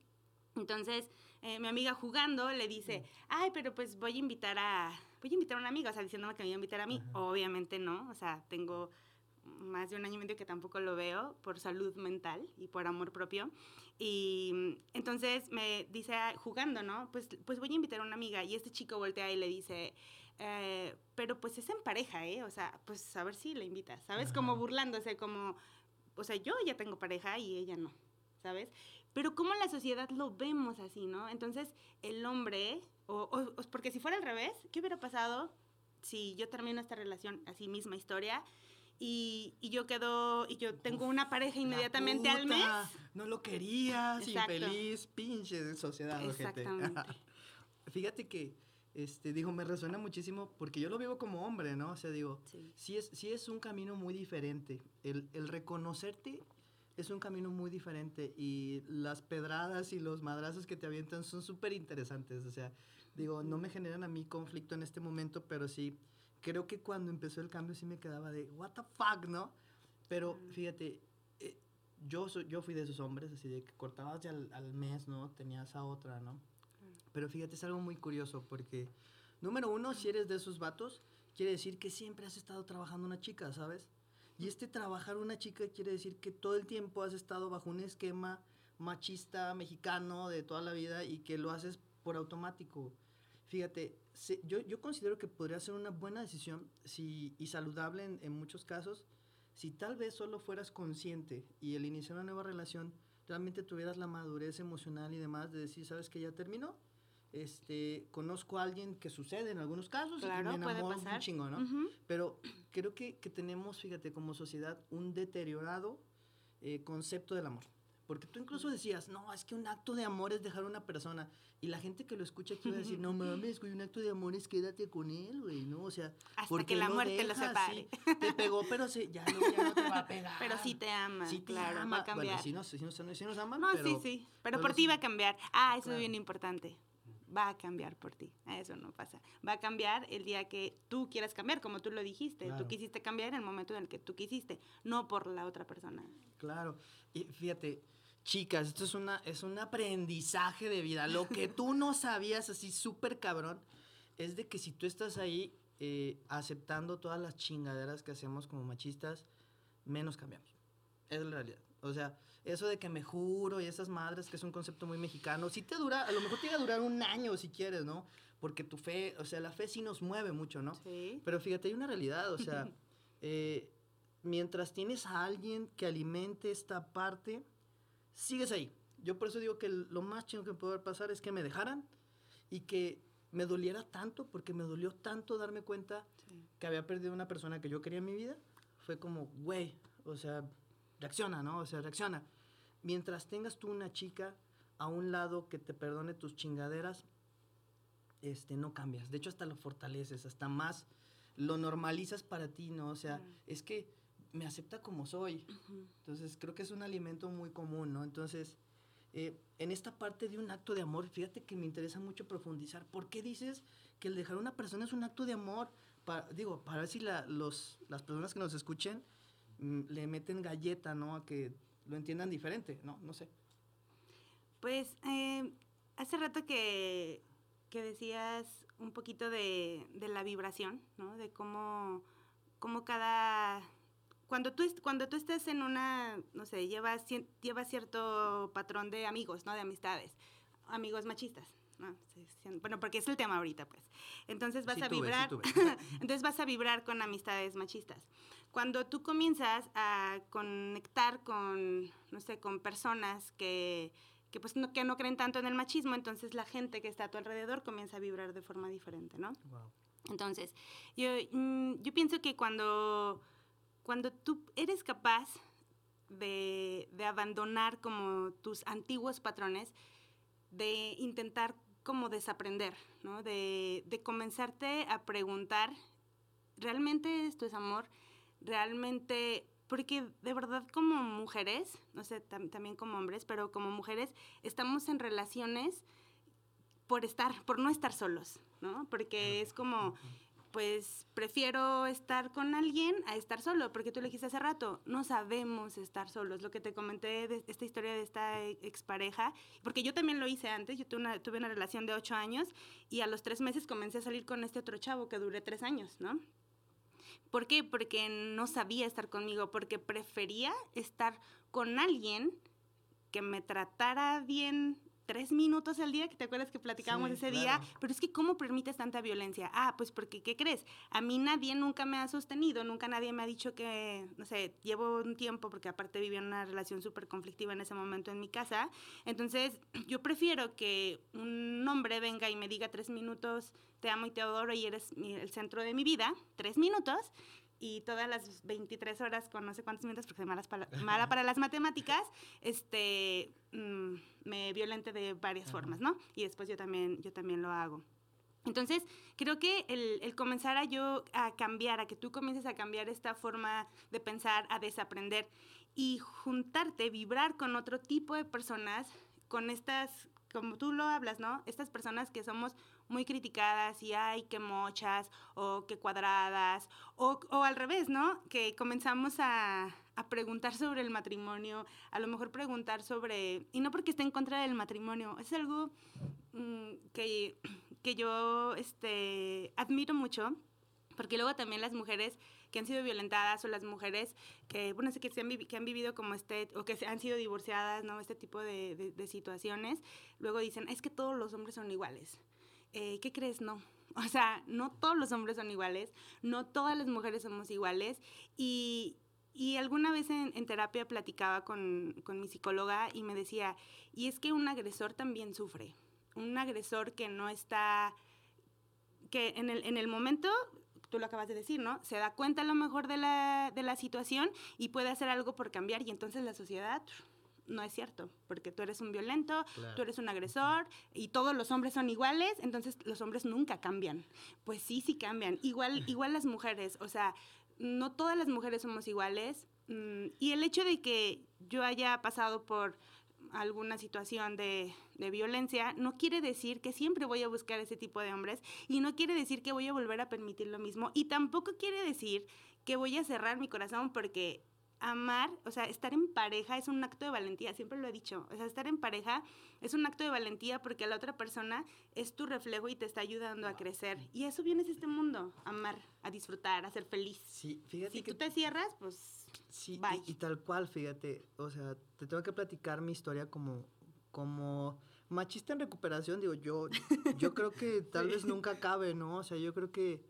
Entonces, eh, mi amiga jugando le dice, ay, pero pues voy a invitar a, voy a invitar a una amiga, o sea, diciéndome que me iba a invitar a mí. Obviamente no, o sea, tengo más de un año y medio que tampoco lo veo por salud mental y por amor propio. Y mm, entonces me dice, ah, jugando, ¿no? Pues, pues voy a invitar a una amiga. Y este chico voltea y le dice, eh, pero pues es en pareja, ¿eh? O sea, pues a ver si le invitas, ¿sabes? Como burlándose, como, o sea, yo ya tengo pareja y ella no, ¿sabes? Pero como la sociedad lo vemos así, ¿no? Entonces el hombre, o, o, porque si fuera al revés, ¿qué hubiera pasado si yo termino esta relación, así misma historia? Y, y, yo quedo, y yo tengo una pareja inmediatamente al mes. No lo querías, Exacto. infeliz, pinche sociedad. Exactamente. Fíjate que este, digo, me resuena muchísimo porque yo lo vivo como hombre, ¿no? O sea, digo, sí, es, sí es un camino muy diferente. El, el, reconocerte es un camino muy diferente y las pedradas y los madrazos que te avientan son súper interesantes. O sea, digo, no me generan a mí conflicto en este momento, pero sí, creo que cuando empezó el cambio sí me quedaba de, what the fuck, ¿no? Pero fíjate, eh, yo, yo fui de esos hombres, así de que cortabas al, al mes, ¿no? Tenías a otra, ¿no? Pero fíjate, es algo muy curioso porque, número uno, si eres de esos vatos, quiere decir que siempre has estado trabajando una chica, ¿sabes? Y este trabajar una chica quiere decir que todo el tiempo has estado bajo un esquema machista mexicano de toda la vida y que lo haces por automático. Fíjate, yo, yo considero que podría ser una buena decisión si, y saludable en, en muchos casos si tal vez solo fueras consciente y el iniciar una nueva relación realmente tuvieras la madurez emocional y demás de decir, ¿sabes que ya terminó? este, conozco a alguien que sucede en algunos casos y me enamoro un chingo, ¿no? Pero creo que, que, tenemos, fíjate, como sociedad, un deteriorado eh, concepto del amor. Porque tú incluso decías, no, es que un acto de amor es dejar a una persona. Y la gente que lo escucha quiere decir, no mames, güey, un acto de amor es quédate con él, güey, ¿no? O sea, hasta que la muerte lo separe. te pegó, pero se, ya, no, ya, no, te va a pegar. Pero sí te ama, sí te claro, ama. va a cambiar. Bueno, sí nos, sí nos, sí nos aman, no, pero... sí, sí, pero, por ti va a cambiar. Ah, eso es bien importante va a cambiar por ti. Eso no pasa. Va a cambiar el día que tú quieras cambiar, como tú lo dijiste. Tú quisiste cambiar en el momento en el que tú quisiste, no por la otra persona. Claro. Y fíjate, chicas, esto es, una, es un aprendizaje de vida. Lo que tú no sabías así súper cabrón es de que si tú estás ahí eh, aceptando todas las chingaderas que hacemos como machistas, menos cambiamos. Es la realidad. O sea, eso de que me juro y esas madres, que es un concepto muy mexicano, sí te dura, a lo mejor te va a durar un año si quieres, ¿no? Porque tu fe, o sea, la fe sí nos mueve mucho, ¿no? Sí. Pero fíjate, hay una realidad, o sea, eh, mientras tienes a alguien que alimente esta parte, sigues ahí. Yo por eso digo que lo más chido que puede pasar es que me dejaran y que me doliera tanto, porque me dolió tanto darme cuenta que había perdido una persona que yo quería en mi vida. Fue como, güey, o sea, reacciona, ¿no? O sea, reacciona. Mientras tengas tú una chica a un lado que te perdone tus chingaderas, este, no cambias. De hecho, hasta lo fortaleces, hasta más lo normalizas para ti, ¿no? O sea, es que me acepta como soy. Entonces, creo que es un alimento muy común, ¿no? Entonces, eh, en esta parte de un acto de amor, fíjate que me interesa mucho profundizar. ¿Por qué dices que el dejar a una persona es un acto de amor? Para, digo, para ver si la, los, las personas que nos escuchen Mm, le meten galleta, ¿no? A que lo entiendan diferente, ¿no? No sé. Pues eh, hace rato que, que, decías un poquito de, de, la vibración, ¿no? De cómo, cómo cada... Cuando tú, cuando tú estás en una, no sé, llevas, llevas cierto patrón de amigos, ¿no? De amistades, amigos machistas, ¿no? Bueno, porque es el tema ahorita, pues. Entonces vas a vibrar, entonces vas a vibrar con amistades machistas. Cuando tú comienzas a conectar con, no sé, con personas que, que pues no, que no creen tanto en el machismo, entonces la gente que está a tu alrededor comienza a vibrar de forma diferente, ¿no? Entonces, yo, mm, yo pienso que cuando, cuando tú eres capaz de, de abandonar como tus antiguos patrones, de intentar como desaprender, ¿no? De, de comenzarte a preguntar, ¿realmente esto es amor? Realmente, porque de verdad como mujeres, no sé, también como hombres, pero como mujeres estamos en relaciones por estar, por no estar solos, ¿no? Porque es como, pues prefiero estar con alguien a estar solo, porque tú le dijiste hace rato, no sabemos estar solos, lo que te comenté de esta historia de esta expareja, porque yo también lo hice antes, yo tuve una, tuve una relación de ocho años y a los tres meses comencé a salir con este otro chavo que duré tres años, ¿no? ¿Por qué? Porque no sabía estar conmigo, porque prefería estar con alguien que me tratara bien tres minutos al día, que te acuerdas que platicábamos ese día, pero es que ¿cómo permites tanta violencia? Ah, pues porque, ¿qué crees? A mí nadie nunca me ha sostenido, nunca nadie me ha dicho que, no sé, llevo un tiempo, porque aparte vivía una relación súper conflictiva en ese momento en mi casa, entonces yo prefiero que un hombre venga y me diga tres minutos, te amo y te adoro y eres el centro de mi vida, tres minutos, y todas las 23 horas con no sé cuántos minutos, porque soy mala para, mala para las matemáticas, este, mm, me violente de varias formas, ¿no? Y después yo también, yo también lo hago. Entonces, creo que el, el, comenzar a yo a cambiar, a que tú comiences a cambiar esta forma de pensar, a desaprender y juntarte, vibrar con otro tipo de personas, con estas, como tú lo hablas, ¿no? Estas personas que somos muy criticadas y ay, qué mochas o qué cuadradas, o, o al revés, ¿no? Que comenzamos a, a, preguntar sobre el matrimonio, a lo mejor preguntar sobre, y no porque esté en contra del matrimonio, es algo mmm, que, que yo este, admiro mucho, porque luego también las mujeres que han sido violentadas o las mujeres que, bueno, sé que, se han, que han vivido como este, o que han sido divorciadas, ¿no? Este tipo de, de, de situaciones, luego dicen, es que todos los hombres son iguales. Eh, ¿Qué crees? No. O sea, no todos los hombres son iguales, no todas las mujeres somos iguales y, y alguna vez en, en terapia platicaba con, con mi psicóloga y me decía, y es que un agresor también sufre, un agresor que no está, que en el, en el momento tú lo acabas de decir, ¿no? Se da cuenta a lo mejor de la, de la situación y puede hacer algo por cambiar y entonces la sociedad no es cierto, porque tú eres un violento, claro. tú eres un agresor y todos los hombres son iguales, entonces los hombres nunca cambian. Pues sí, sí cambian. Igual, igual las mujeres, o sea, no todas las mujeres somos iguales. Mm, y el hecho de que yo haya pasado por alguna situación de, de, violencia, no quiere decir que siempre voy a buscar ese tipo de hombres y no quiere decir que voy a volver a permitir lo mismo y tampoco quiere decir que voy a cerrar mi corazón porque amar, o sea, estar en pareja es un acto de valentía, siempre lo he dicho, o sea, estar en pareja es un acto de valentía porque la otra persona es tu reflejo y te está ayudando a crecer. Y eso vienes este mundo, amar, a disfrutar, a ser feliz. Sí, fíjate si que... tú te cierras, pues... Sí, y, y, tal cual, fíjate, o sea, te tengo que platicar mi historia como, como machista en recuperación, digo, yo, yo creo que tal vez nunca acabe, ¿no? O sea, yo creo que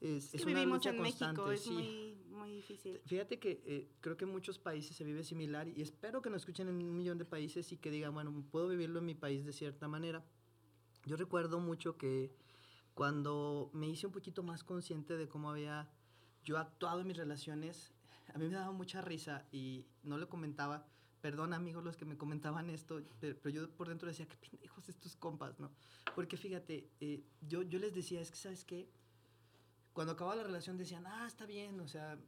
es, es, una lucha en constante. México, es sí. muy, muy difícil. Fíjate que eh, creo que en muchos países se vive similar y espero que nos escuchen en un millón de países y que digan, bueno, puedo vivirlo en mi país de cierta manera. Yo recuerdo mucho que cuando me hice un poquito más consciente de cómo había yo actuado en mis relaciones, a mí me daba mucha risa y no le comentaba, perdón amigos los que me comentaban esto, pero, pero yo por dentro decía, qué pendejos estos compas, ¿no? Porque fíjate, eh, yo, yo les decía, es que, ¿sabes qué? Cuando acababa la relación decían, ah, está bien, o sea,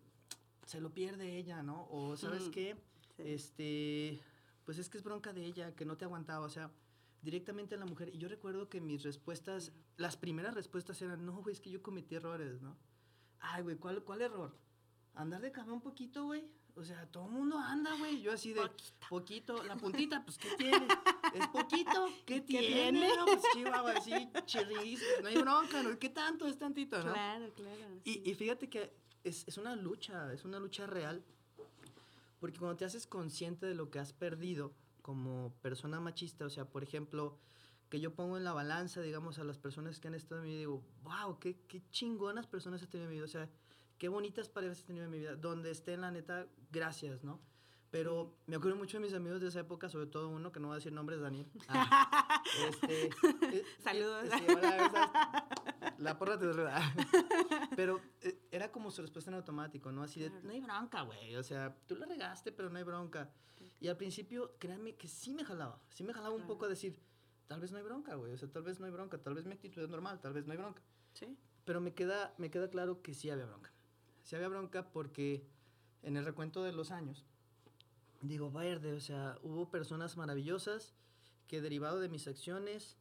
se lo pierde ella, ¿no? O, ¿sabes mm, qué? Sí. Este, pues es que es bronca de ella, que no te aguantaba, o sea, directamente a la mujer. Y yo recuerdo que mis respuestas, las primeras respuestas eran, no, güey, es que yo cometí errores, ¿no? Ay, güey, ¿cuál, ¿cuál error? Andar de cama un poquito, güey. O sea, todo el mundo anda, güey. Yo así de poquito. poquito. La puntita, pues, ¿qué tiene? Es poquito. ¿Qué, ¿Qué tiene? tiene? No, pues, chihuahua, así, chirris. No hay bronca, ¿no? ¿Qué tanto? Es tantito, ¿no? Claro, claro. Sí. Y, y, fíjate que es, es una lucha, es una lucha real. Porque cuando te haces consciente de lo que has perdido como persona machista, o sea, por ejemplo, que yo pongo en la balanza, digamos, a las personas que han estado en mi vida, digo, wow, qué, qué chingonas personas he tenido en mi vida. O sea, qué bonitas parejas he tenido en mi vida. Donde estén, la neta, gracias, ¿no? Pero me acuerdo mucho de mis amigos de esa época, sobre todo uno que no va a decir nombres, Daniel. Ah, este, Saludos. Eh, hola, esa, la porra te saluda. Pero eh, era como su respuesta en automático, ¿no? Así de, no hay bronca, güey. O sea, tú la regaste, pero no hay bronca. Y al principio, créanme que sí me jalaba. Sí me jalaba un poco a decir, tal vez no hay bronca, güey. O sea, tal vez no hay bronca. Tal vez mi actitud es normal. Tal vez no hay bronca. Sí. Pero me queda, me queda claro que sí había bronca. Sí había bronca porque en el recuento de los años, digo, verde, o sea, hubo personas maravillosas que derivado de mis acciones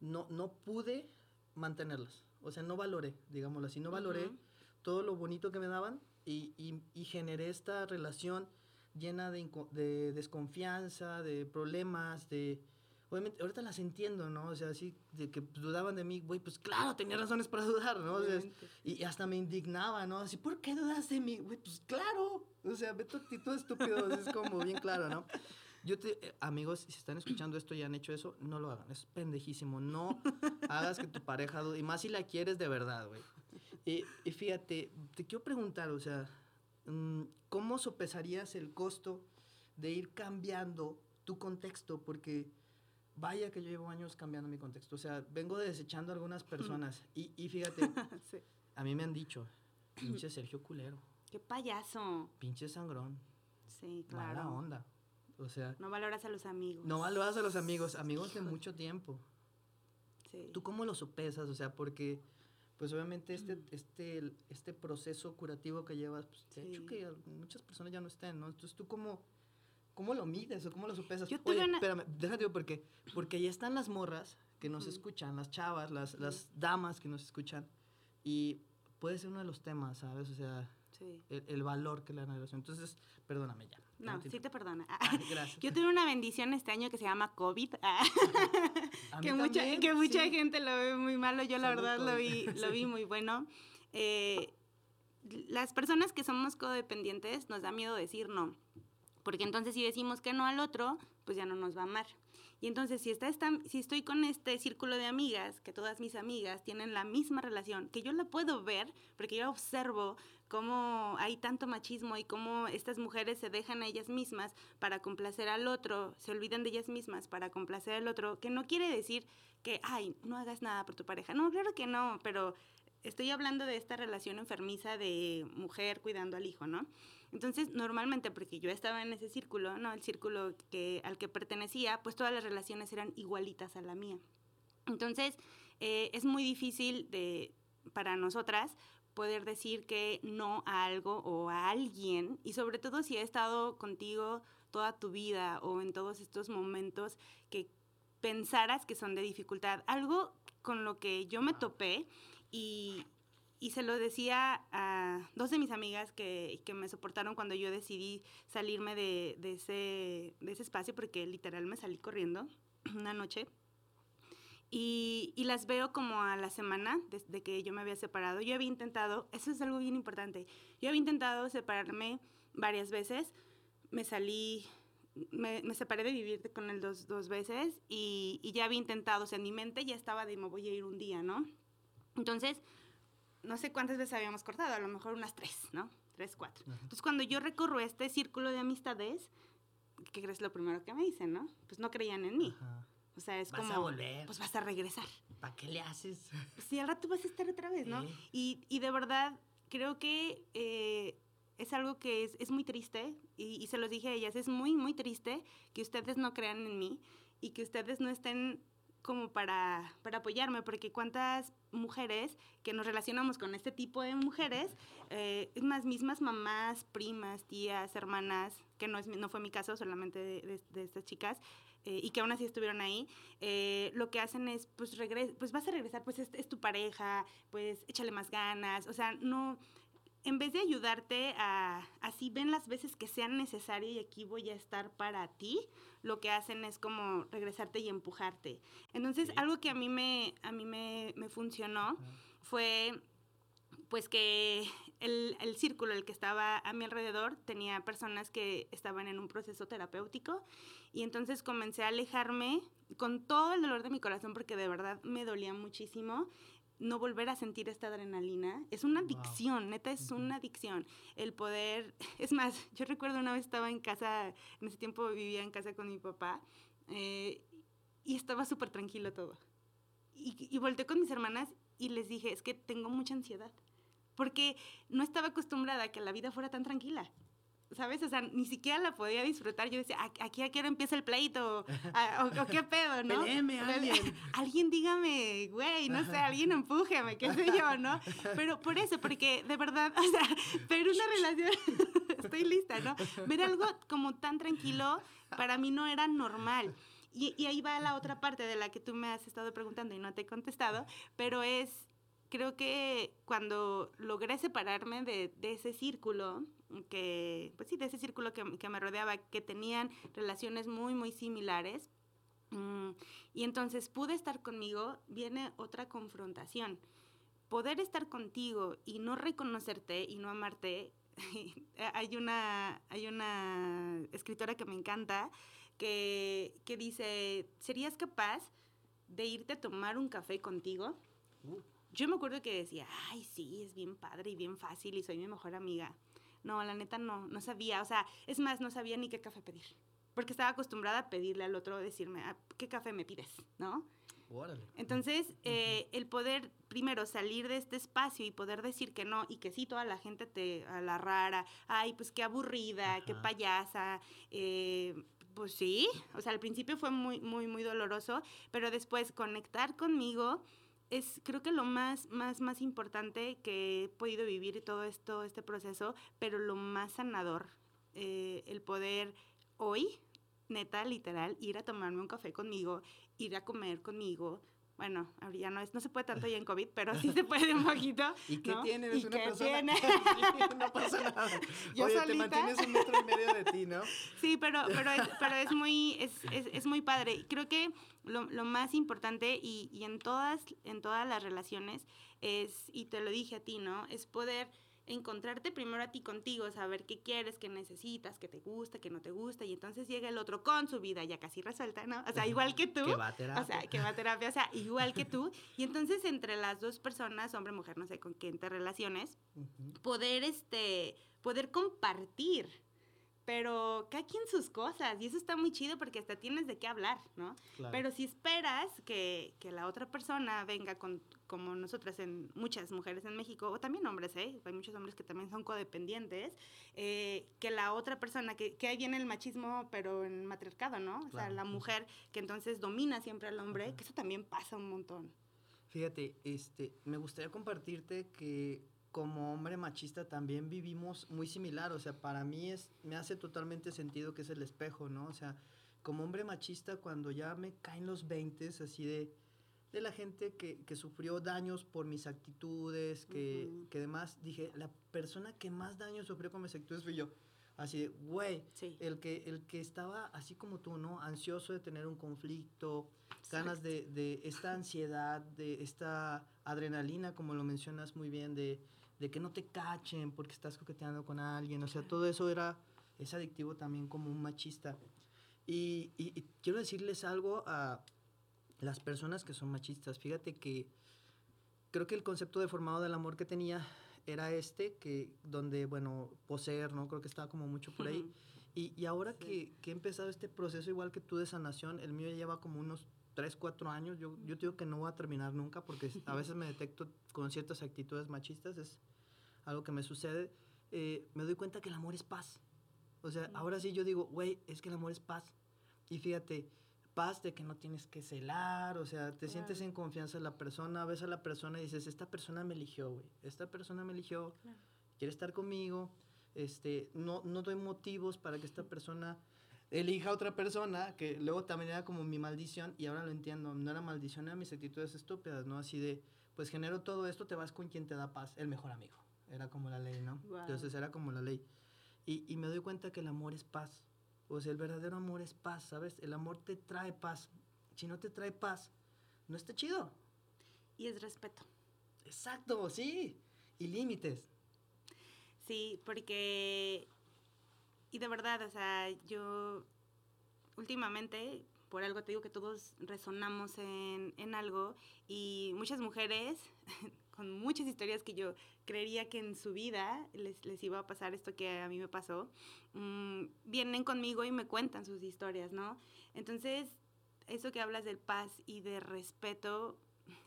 no, no pude mantenerlas. O sea, no valoré, digámoslo así, no valoré uh -huh. todo lo bonito que me daban y, y, y generé esta relación llena de, de, desconfianza, de problemas, de... Obviamente, ahorita las entiendo, ¿no? O sea, así, de que dudaban de mí, güey, pues claro, tenía razones para dudar, ¿no? O sea, y hasta me indignaba, ¿no? Así, ¿por qué dudas de mí? Güey, pues claro. O sea, ve tu actitud estúpido, es como bien claro, ¿no? Yo te, eh, amigos, si están escuchando esto y han hecho eso, no lo hagan, es pendejísimo. No hagas que tu pareja dude, y más si la quieres de verdad, güey. Y, y fíjate, te quiero preguntar, o sea, mm, ¿cómo sopesarías el costo de ir cambiando tu contexto? Porque vaya que yo llevo años cambiando mi contexto. O sea, vengo desechando a algunas personas. Y, y fíjate, sí. a mí me han dicho, pinche Sergio Culero. ¡Qué payaso! Pinche sangrón. Sí, claro. Mala onda. O sea... No valoras a los amigos. No valoras a los amigos, amigos de mucho tiempo. ¿Tú cómo lo sopesas? O sea, porque pues obviamente este, Mm. este, este proceso curativo que llevas, pues, te ha hecho que muchas personas ya no estén, ¿no? Entonces, ¿tú cómo, cómo lo mides o cómo lo sopesas? Yo Oye, una- espérame, déjate digo por qué. Porque ya están las morras que nos escuchan, las chavas, las, las damas que nos escuchan, y puede ser uno de los temas, ¿sabes? O sea, Sí. el, el valor que le dan a la relación. Entonces, perdóname ya. No, te sí te perdona. Ah, gracias. Yo tuve una bendición este año que se llama COVID. ah, A que mucha, también, que mucha sí. gente lo ve muy malo. Yo la Salud, verdad lo vi, lo vi muy bueno. Eh, las personas que somos codependientes nos da miedo decir no. Porque entonces si decimos que no al otro, pues ya no nos va a amar. Y entonces si, está esta- si estoy con este círculo de amigas, que todas mis amigas tienen la misma relación, que yo la puedo ver, porque yo observo cómo hay tanto machismo y cómo estas mujeres se dejan a ellas mismas para complacer al otro, se olvidan de ellas mismas para complacer al otro, que no quiere decir que, ay, no hagas nada por tu pareja. No, claro que no, pero estoy hablando de esta relación enfermiza de mujer cuidando al hijo, ¿no? Entonces, normalmente, porque yo estaba en ese círculo, ¿no? El círculo que, al que pertenecía, pues todas las relaciones eran igualitas a la mía. Entonces, eh, es muy difícil de, para nosotras poder decir que no a algo o a alguien, y sobre todo si he estado contigo toda tu vida o en todos estos momentos que pensaras que son de dificultad. Algo con lo que yo me topé y, y se lo decía a dos de mis amigas que, que me soportaron cuando yo decidí salirme de, de ese, de ese espacio, porque literal me salí corriendo una noche. Y, y las veo como a la semana desde que yo me había separado. Yo había intentado, eso es algo bien importante, yo había intentado separarme varias veces. Me salí, me, me separé de vivir con él dos, dos veces y, y ya había intentado, o sea, en mi mente ya estaba de me voy a ir un día, ¿no? Entonces, no sé cuántas veces habíamos cortado, a lo mejor unas tres, ¿no? Tres, cuatro. Ajá. Entonces, cuando yo recorro este círculo de amistades, ¿qué crees lo primero que me dicen, no? Pues no creían en mí. Ajá. O sea, es Vas como... a volver. Pues vas a regresar. ¿Para qué le haces? Pues sí, al rato vas a estar otra vez, ¿no? Y, y de verdad, creo que eh, es algo que es, es muy triste, y, y se los dije a ellas, es muy, muy triste que ustedes no crean en mí y que ustedes no estén como para, para apoyarme, porque cuántas mujeres que nos relacionamos con este tipo de mujeres, eh, más, mismas mamás, primas, tías, hermanas, que no, es, no fue mi caso, solamente de, de- de estas chicas, eh, y que aún así estuvieron ahí, eh, lo que hacen es, pues, regres pues vas a regresar, pues es, es tu pareja, pues échale más ganas, o sea, no, en vez de ayudarte a, así ven las veces que sean necesarias y aquí voy a estar para ti, lo que hacen es como regresarte y empujarte. Entonces, Sí. algo que a mí me, a mí me, me funcionó fue pues que el, el círculo, el que estaba a mi alrededor, tenía personas que estaban en un proceso terapéutico y entonces comencé a alejarme con todo el dolor de mi corazón porque de verdad me dolía muchísimo no volver a sentir esta adrenalina. Es una Wow. adicción, neta, es una adicción. El poder, es más, yo recuerdo una vez estaba en casa, en ese tiempo vivía en casa con mi papá eh, y estaba súper tranquilo todo. Y, y volteé con mis hermanas y les dije, es que tengo mucha ansiedad, porque no estaba acostumbrada a que la vida fuera tan tranquila. ¿Sabes? O sea, ni siquiera la podía disfrutar. Yo decía, "¿A- aquí a qué hora empieza el pleito, A- o, o qué pedo, ¿no? Peléeme a Pele- alguien. alguien dígame, güey, no sé, alguien empújeme, qué sé yo, ¿no? Pero por eso, porque de verdad, o sea, pero una relación, estoy lista, ¿no? Ver algo como tan tranquilo, para mí no era normal. Y, y ahí va la otra parte de la que tú me has estado preguntando y no te he contestado, pero es, creo que cuando logré separarme de, de ese círculo, que, pues sí, de ese círculo que, que me rodeaba, que tenían relaciones muy, muy similares, mm, y entonces pude estar conmigo, viene otra confrontación. Poder estar contigo y no reconocerte y no amarte. hay, una, hay una escritora que me encanta que, que dice, ¿serías capaz de irte a tomar un café contigo? Uh, Yo me acuerdo que decía, ay, sí, es bien padre y bien fácil y soy mi mejor amiga. No, la neta no, no sabía. O sea, es más, no sabía ni qué café pedir. Porque estaba acostumbrada a pedirle al otro, decirme, "Ah, ¿qué café me pides? ¿No? órale. Entonces, eh, el poder primero salir de este espacio y poder decir que no y que sí, toda la gente te, a la rara, ay, pues qué aburrida, qué Ajá. payasa, eh, pues sí, o sea, al principio fue muy, muy, muy doloroso, pero después conectar conmigo es creo que lo más, más, más importante que he podido vivir todo esto, este proceso, pero lo más sanador, eh, el poder hoy, neta, literal, ir a tomarme un café conmigo, ir a comer conmigo, bueno, ya no, es, no se puede tanto ya en COVID, pero sí se puede un poquito. ¿Y qué ¿no? tiene? ¿Y una qué persona. tiene? no pasa nada. Yo Oye, te solita. mantienes un metro y medio de ti, ¿no? Sí, pero, pero, es, pero es, muy, es, es, es muy padre. Creo que lo, lo más importante y, y en, todas, en todas las relaciones es, y te lo dije a ti, ¿no? Es poder encontrarte primero a ti contigo, saber qué quieres, qué necesitas, qué te gusta, qué no te gusta, y entonces llega el otro con su vida ya casi resuelta, ¿no? O sea, igual que tú. Que va a terapia. O sea, que va a terapia, o sea, igual que tú. Y entonces entre las dos personas, hombre, mujer, no sé con quién te relaciones, poder, este, poder compartir, pero cada quien sus cosas, y eso está muy chido porque hasta tienes de qué hablar, ¿no? Claro. Pero si esperas que, que la otra persona venga con, como nosotras, en muchas mujeres en México, o también hombres, ¿eh? Hay muchos hombres que también son codependientes, eh, que la otra persona, que, que ahí viene el machismo, pero en matriarcado, ¿no? O sea, Claro. la mujer que entonces domina siempre al hombre, Ajá. que eso también pasa un montón. Fíjate, este, me gustaría compartirte que como hombre machista también vivimos muy similar, o sea, para mí es, me hace totalmente sentido que es el espejo, ¿no? O sea, como hombre machista, cuando ya me caen los 20 así de, de la gente que, que sufrió daños por mis actitudes, que, Ujú. que demás, dije, la persona que más daño sufrió con mis actitudes fui yo. Así de, güey, Sí. el que, el que estaba así como tú, ¿no? Ansioso de tener un conflicto, ganas de, de esta ansiedad, de esta adrenalina, como lo mencionas muy bien, de, de que no te cachen porque estás coqueteando con alguien. O sea, todo eso era, es adictivo también como un machista. Y, y- y quiero decirles algo a las personas que son machistas. Fíjate que creo que el concepto deformado del amor que tenía era este, que donde, bueno, poseer, ¿no? Creo que estaba como mucho por ahí. Y, y ahora Sí. que, que he empezado este proceso igual que tú de sanación, el mío ya lleva como unos 3, 4 años, yo, yo digo que no voy a terminar nunca porque a veces me detecto con ciertas actitudes machistas, es algo que me sucede, eh, me doy cuenta que el amor es paz. O sea, ahora sí yo digo, güey, es que el amor es paz. Y fíjate, paz de que no tienes que celar, o sea, te sientes Claro. en confianza en la persona, ves a la persona y dices, esta persona me eligió, güey, esta persona me eligió, Claro. quiere estar conmigo, este, no, no doy motivos para que esta persona elija a otra persona, que luego también era como mi maldición, y ahora lo entiendo, no era maldición, eran mis actitudes estúpidas, ¿no? Así de, pues genero todo esto, te vas con quien te da paz, el mejor amigo, era como la ley, ¿no? Entonces era como la ley. Y, y me doy cuenta que el amor es paz, o sea, el verdadero amor es paz, ¿sabes? El amor te trae paz, si no te trae paz, no está chido. Y es respeto. Exacto, sí, y límites. Sí, porque, y de verdad, o sea, yo últimamente, por algo te digo que todos resonamos en, en algo y muchas mujeres con muchas historias que yo creería que en su vida les, les iba a pasar esto que a mí me pasó, mm, vienen conmigo y me cuentan sus historias, ¿no? Entonces, eso que hablas del paz y de respeto,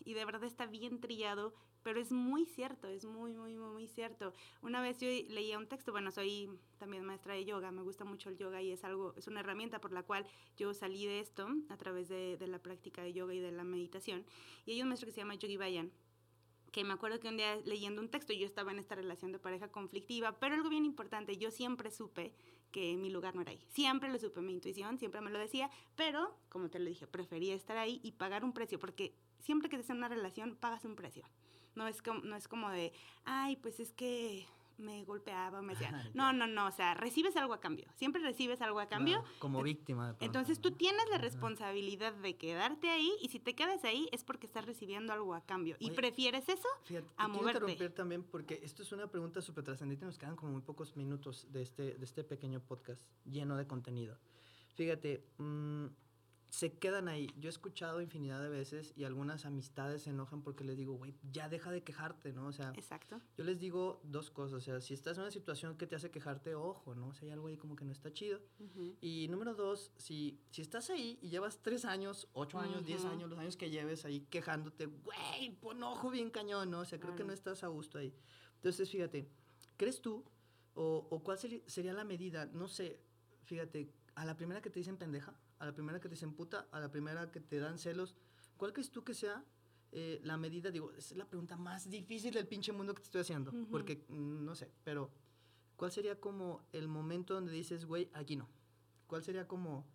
y de verdad está bien trillado, pero es muy cierto, es muy, muy, muy, muy cierto. Una vez yo leía un texto, bueno, soy también maestra de yoga, me gusta mucho el yoga y es algo, es una herramienta por la cual yo salí de esto a través de, de la práctica de yoga y de la meditación. Y hay un maestro que se llama Yogi Bayan, que me acuerdo que un día leyendo un texto yo estaba en esta relación de pareja conflictiva, pero algo bien importante, yo siempre supe que mi lugar no era ahí. Siempre lo supe, mi intuición siempre me lo decía, pero como te lo dije, prefería estar ahí y pagar un precio, porque siempre que estás en una relación pagas un precio. No es como, no es como de, ay, pues es que me golpeaba, me decía. No, no, no, o sea, recibes algo a cambio. Siempre recibes algo a cambio. Claro, como víctima. de pronto, Entonces tú tienes la responsabilidad de quedarte ahí y si te quedas ahí es porque estás recibiendo algo a cambio. Y prefieres eso Fíjate, a y quiero moverte. interrumpir también porque esto es una pregunta súper trascendente. Nos quedan como muy pocos minutos de este, de este pequeño podcast lleno de contenido. Fíjate, mm, se quedan ahí. Yo he escuchado infinidad de veces y algunas amistades se enojan porque les digo, güey, ya deja de quejarte, ¿no? O sea, Exacto. yo les digo dos cosas. O sea, si estás en una situación que te hace quejarte, ojo, ¿no? O sea, hay algo ahí como que no está chido. Y número dos, si, si estás ahí y llevas tres años, ocho años, diez Ujú. años, los años que lleves ahí quejándote, güey, pon ojo bien cañón, ¿no? O sea, creo que no estás a gusto ahí. Entonces, fíjate, ¿crees tú o, o cuál sería la medida? No sé, fíjate, a la primera que te dicen pendeja, a la primera que te dicen puta, a la primera que te dan celos, ¿cuál crees tú que sea eh, la medida? Digo, es la pregunta más difícil del pinche mundo que te estoy haciendo, porque mm, no sé, pero ¿cuál sería como el momento donde dices, güey, aquí no? ¿Cuál sería como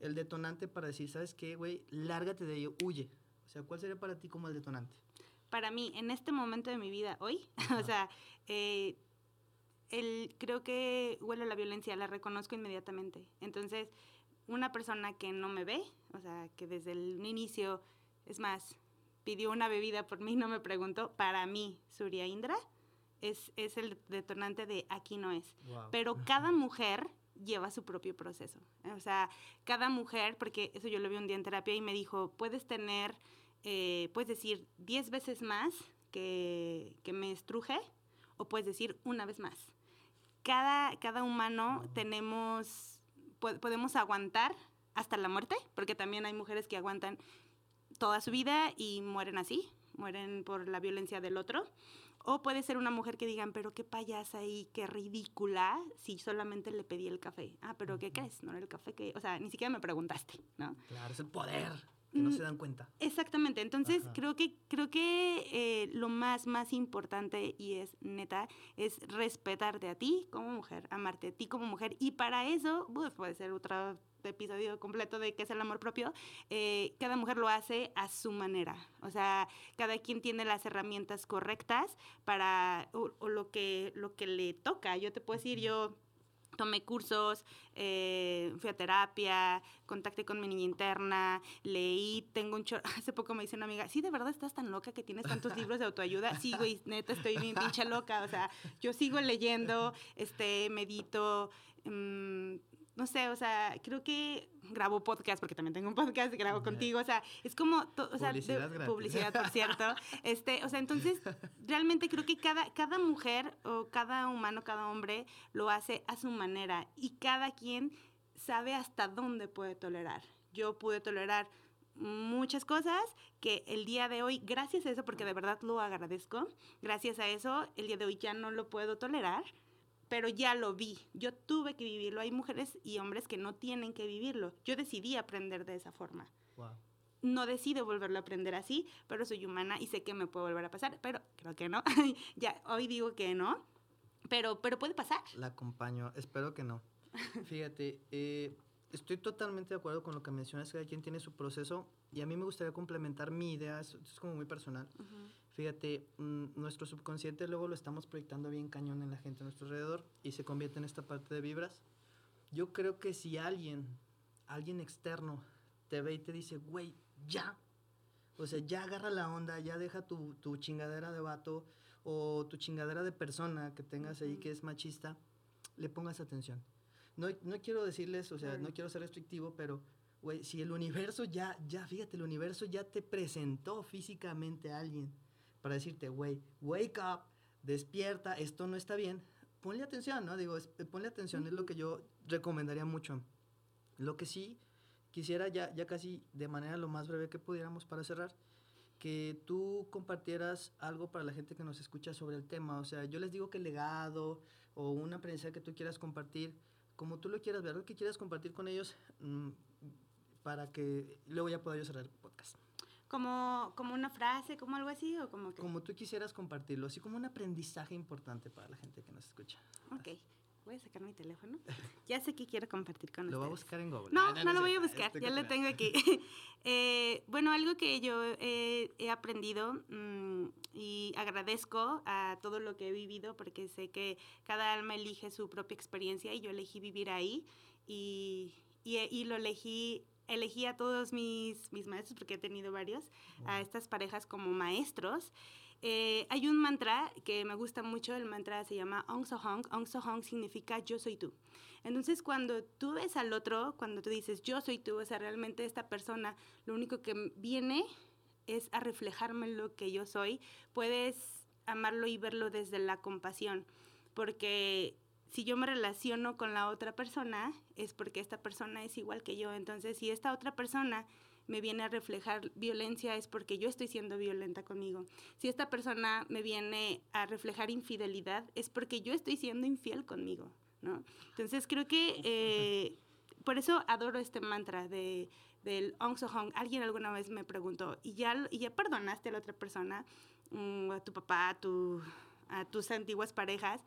el detonante para decir, ¿sabes qué, güey? Lárgate de ello, huye. O sea, ¿cuál sería para ti como el detonante? Para mí, en este momento de mi vida, hoy, o sea, eh, el, creo que huele la violencia, la reconozco inmediatamente. Entonces, una persona que no me ve, o sea, que desde el inicio, es más, pidió una bebida por mí, no me preguntó, para mí, Surya Indra, es, es el detonante de aquí no es. Pero cada mujer lleva su propio proceso. O sea, cada mujer, porque eso yo lo vi un día en terapia y me dijo, puedes tener, eh, puedes decir 10 veces más que, que me estruje o puedes decir una vez más. Cada, cada humano tenemos, podemos aguantar hasta la muerte, porque también hay mujeres que aguantan toda su vida y mueren así, mueren por la violencia del otro. O puede ser una mujer que digan, pero qué payasa y qué ridícula si solamente le pedí el café. Ah, pero ¿qué crees? No era el café que... O sea, ni siquiera me preguntaste, ¿no? Claro, es el poder. Que no mm, se dan cuenta. Exactamente. Entonces, creo que, creo que eh, lo más, más importante, y es neta, es respetarte a ti como mujer, amarte a ti como mujer. Y para eso, pues, puede ser otra episodio completo de qué es el amor propio, eh, cada mujer lo hace a su manera. O sea, cada quien tiene las herramientas correctas para o, lo, que, lo que le toca. Yo te puedo decir, yo tomé cursos, eh, fui a terapia, contacté con mi niña interna, leí, tengo un chorro, hace poco me dice una amiga, sí, de verdad estás tan loca que tienes tantos libros de autoayuda, sí, güey, neta, estoy bien pinche loca, o sea, yo sigo leyendo, este, medito, mmm, no sé, o sea, creo que grabo podcast, porque también tengo un podcast, grabo contigo, o sea, es como, o sea, publicidad, publicidad, por cierto, este, o sea, entonces, realmente creo que cada, cada mujer o cada humano, cada hombre lo hace a su manera y cada quien sabe hasta dónde puede tolerar. Yo pude tolerar muchas cosas que el día de hoy, gracias a eso, porque de verdad lo agradezco, gracias a eso, el día de hoy ya no lo puedo tolerar pero ya lo vi. Yo tuve que vivirlo. Hay mujeres y hombres que no tienen que vivirlo. Yo decidí aprender de esa forma. No decido volverlo a aprender así, pero soy humana y sé que me puede volver a pasar, pero creo que no. ya hoy digo que no, pero, pero puede pasar. La acompaño, espero que no. Fíjate, eh, estoy totalmente de acuerdo con lo que mencionas, cada quien tiene su proceso y a mí me gustaría complementar mi idea, es, es como muy personal. Fíjate, mm, nuestro subconsciente luego lo estamos proyectando bien cañón en la gente a nuestro alrededor y se convierte en esta parte de vibras. Yo creo que si alguien, alguien externo, te ve y te dice, güey, ya, o sea, ya agarra la onda, ya deja tu, tu chingadera de vato o tu chingadera de persona que tengas ahí que es machista, le pongas atención. No, no quiero decirles, o sea, no quiero ser restrictivo, pero, güey, si el universo ya, ya, fíjate, el universo ya te presentó físicamente a alguien para decirte, güey, wake up, despierta, esto no está bien, ponle atención, ¿no? Digo, ponle atención, es lo que yo recomendaría mucho. Lo que sí quisiera ya, ya casi de manera lo más breve que pudiéramos para cerrar, que tú compartieras algo para la gente que nos escucha sobre el tema. O sea, yo les digo que el legado o una aprendizaje que tú quieras compartir, como tú lo quieras ver, lo que quieras compartir con ellos, mm, para que luego ya pueda yo cerrar el podcast como, como una frase, como algo así, o como que... Como tú quisieras compartirlo, así como un aprendizaje importante para la gente que nos escucha. Ok. Voy a sacar mi teléfono. Ya sé que quiero compartir con ustedes. Lo voy a buscar en Google. No, no, lo voy a buscar. Ya lo tengo aquí. eh, bueno, algo que yo he aprendido mmm, y agradezco a todo lo que he vivido porque sé que cada alma elige su propia experiencia y yo elegí vivir ahí y, y, y lo elegí elegí a todos mis, mis maestros, porque he tenido varios, a estas parejas como maestros. Eh, hay un mantra que me gusta mucho, el mantra se llama Ong Hong. Ong Hong significa yo soy tú. Entonces, cuando tú ves al otro, cuando tú dices yo soy tú, o sea, realmente esta persona, lo único que viene es a reflejarme lo que yo soy, puedes amarlo y verlo desde la compasión, porque si yo me relaciono con la otra persona, es porque esta persona es igual que yo. Entonces, si esta otra persona me viene a reflejar violencia, es porque yo estoy siendo violenta conmigo. Si esta persona me viene a reflejar infidelidad, es porque yo estoy siendo infiel conmigo, ¿no? Entonces, creo que... Eh, por eso adoro este mantra de, del Ong Hong. Alguien alguna vez me preguntó, ¿y ya, y ya perdonaste a la otra persona, mm, a tu papá, a, tu, a tus antiguas parejas?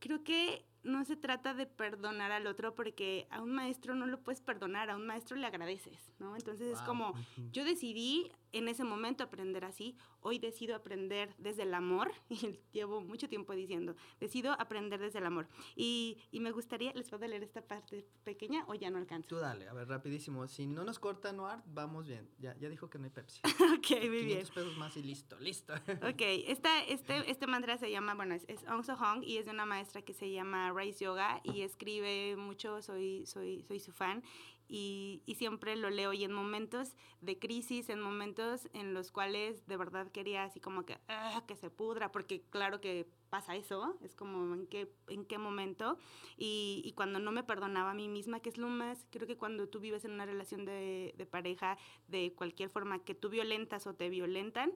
Creo que no se trata de perdonar al otro porque a un maestro no lo puedes perdonar, a un maestro le agradeces, ¿no? Entonces es como, yo decidí en ese momento aprender así, hoy decido aprender desde el amor, y llevo mucho tiempo diciendo, decido aprender desde el amor. Y, y me gustaría, ¿les puedo leer esta parte pequeña o ya no alcanzo? Tú dale, a ver, rapidísimo. Si no nos corta Noir, vamos bien. Ya, ya dijo que no hay Pepsi. ok, muy bien. pesos más y listo, listo. ok, esta, este, este mantra se llama, bueno, es, es Ong So Hong y es de una maestra que se llama Rice Yoga y escribe mucho, soy, soy, soy su fan y, y, siempre lo leo y en momentos de crisis, en momentos en los cuales de verdad quería así como que, ah, que se pudra, porque claro que pasa eso, es como en qué, en qué momento, y, y, cuando no me perdonaba a mí misma, que es lo más, creo que cuando tú vives en una relación de, de pareja, de cualquier forma, que tú violentas o te violentan,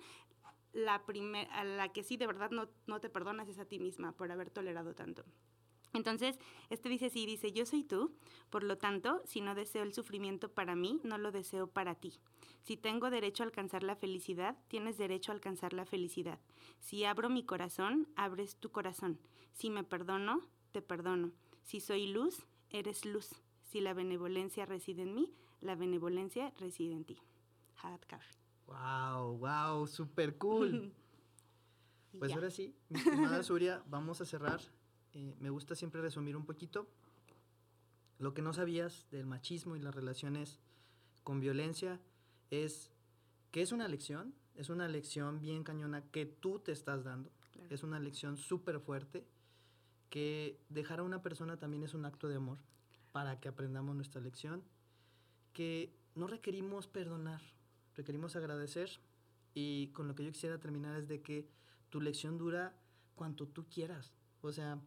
la primera, a la que sí de verdad no, no te perdonas es a ti misma por haber tolerado tanto. Entonces, este dice así, dice, yo soy tú, por lo tanto, si no deseo el sufrimiento para mí, no lo deseo para ti. Si tengo derecho a alcanzar la felicidad, tienes derecho a alcanzar la felicidad. Si abro mi corazón, abres tu corazón. Si me perdono, te perdono. Si soy luz, eres luz. Si la benevolencia reside en mí, la benevolencia reside en ti. Hadkar. Wow, wow, super cool. pues ahora sí, mi estimada Surya, vamos a cerrar eh, me gusta siempre resumir un poquito. Lo que no sabías del machismo y las relaciones con violencia es que es una lección, es una lección bien cañona que tú te estás dando, claro. es una lección súper fuerte, que dejar a una persona también es un acto de amor para que aprendamos nuestra lección, que no requerimos perdonar, requerimos agradecer y con lo que yo quisiera terminar es de que tu lección dura cuanto tú quieras, o sea,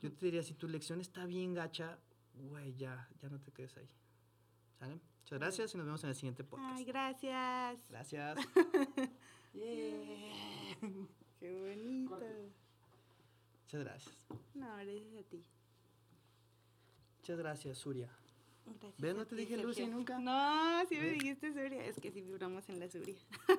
yo te diría, si tu lección está bien gacha, güey, ya, ya no te quedes ahí. ¿Sale? Muchas gracias y nos vemos en el siguiente podcast. Ay, gracias. Gracias. yeah. Qué bonito. Muchas gracias. No, gracias a ti. Muchas gracias, Surya. Gracias ¿Ves? No te dije Lucy nunca. No, sí me dijiste Surya. Es que sí vibramos en la Surya.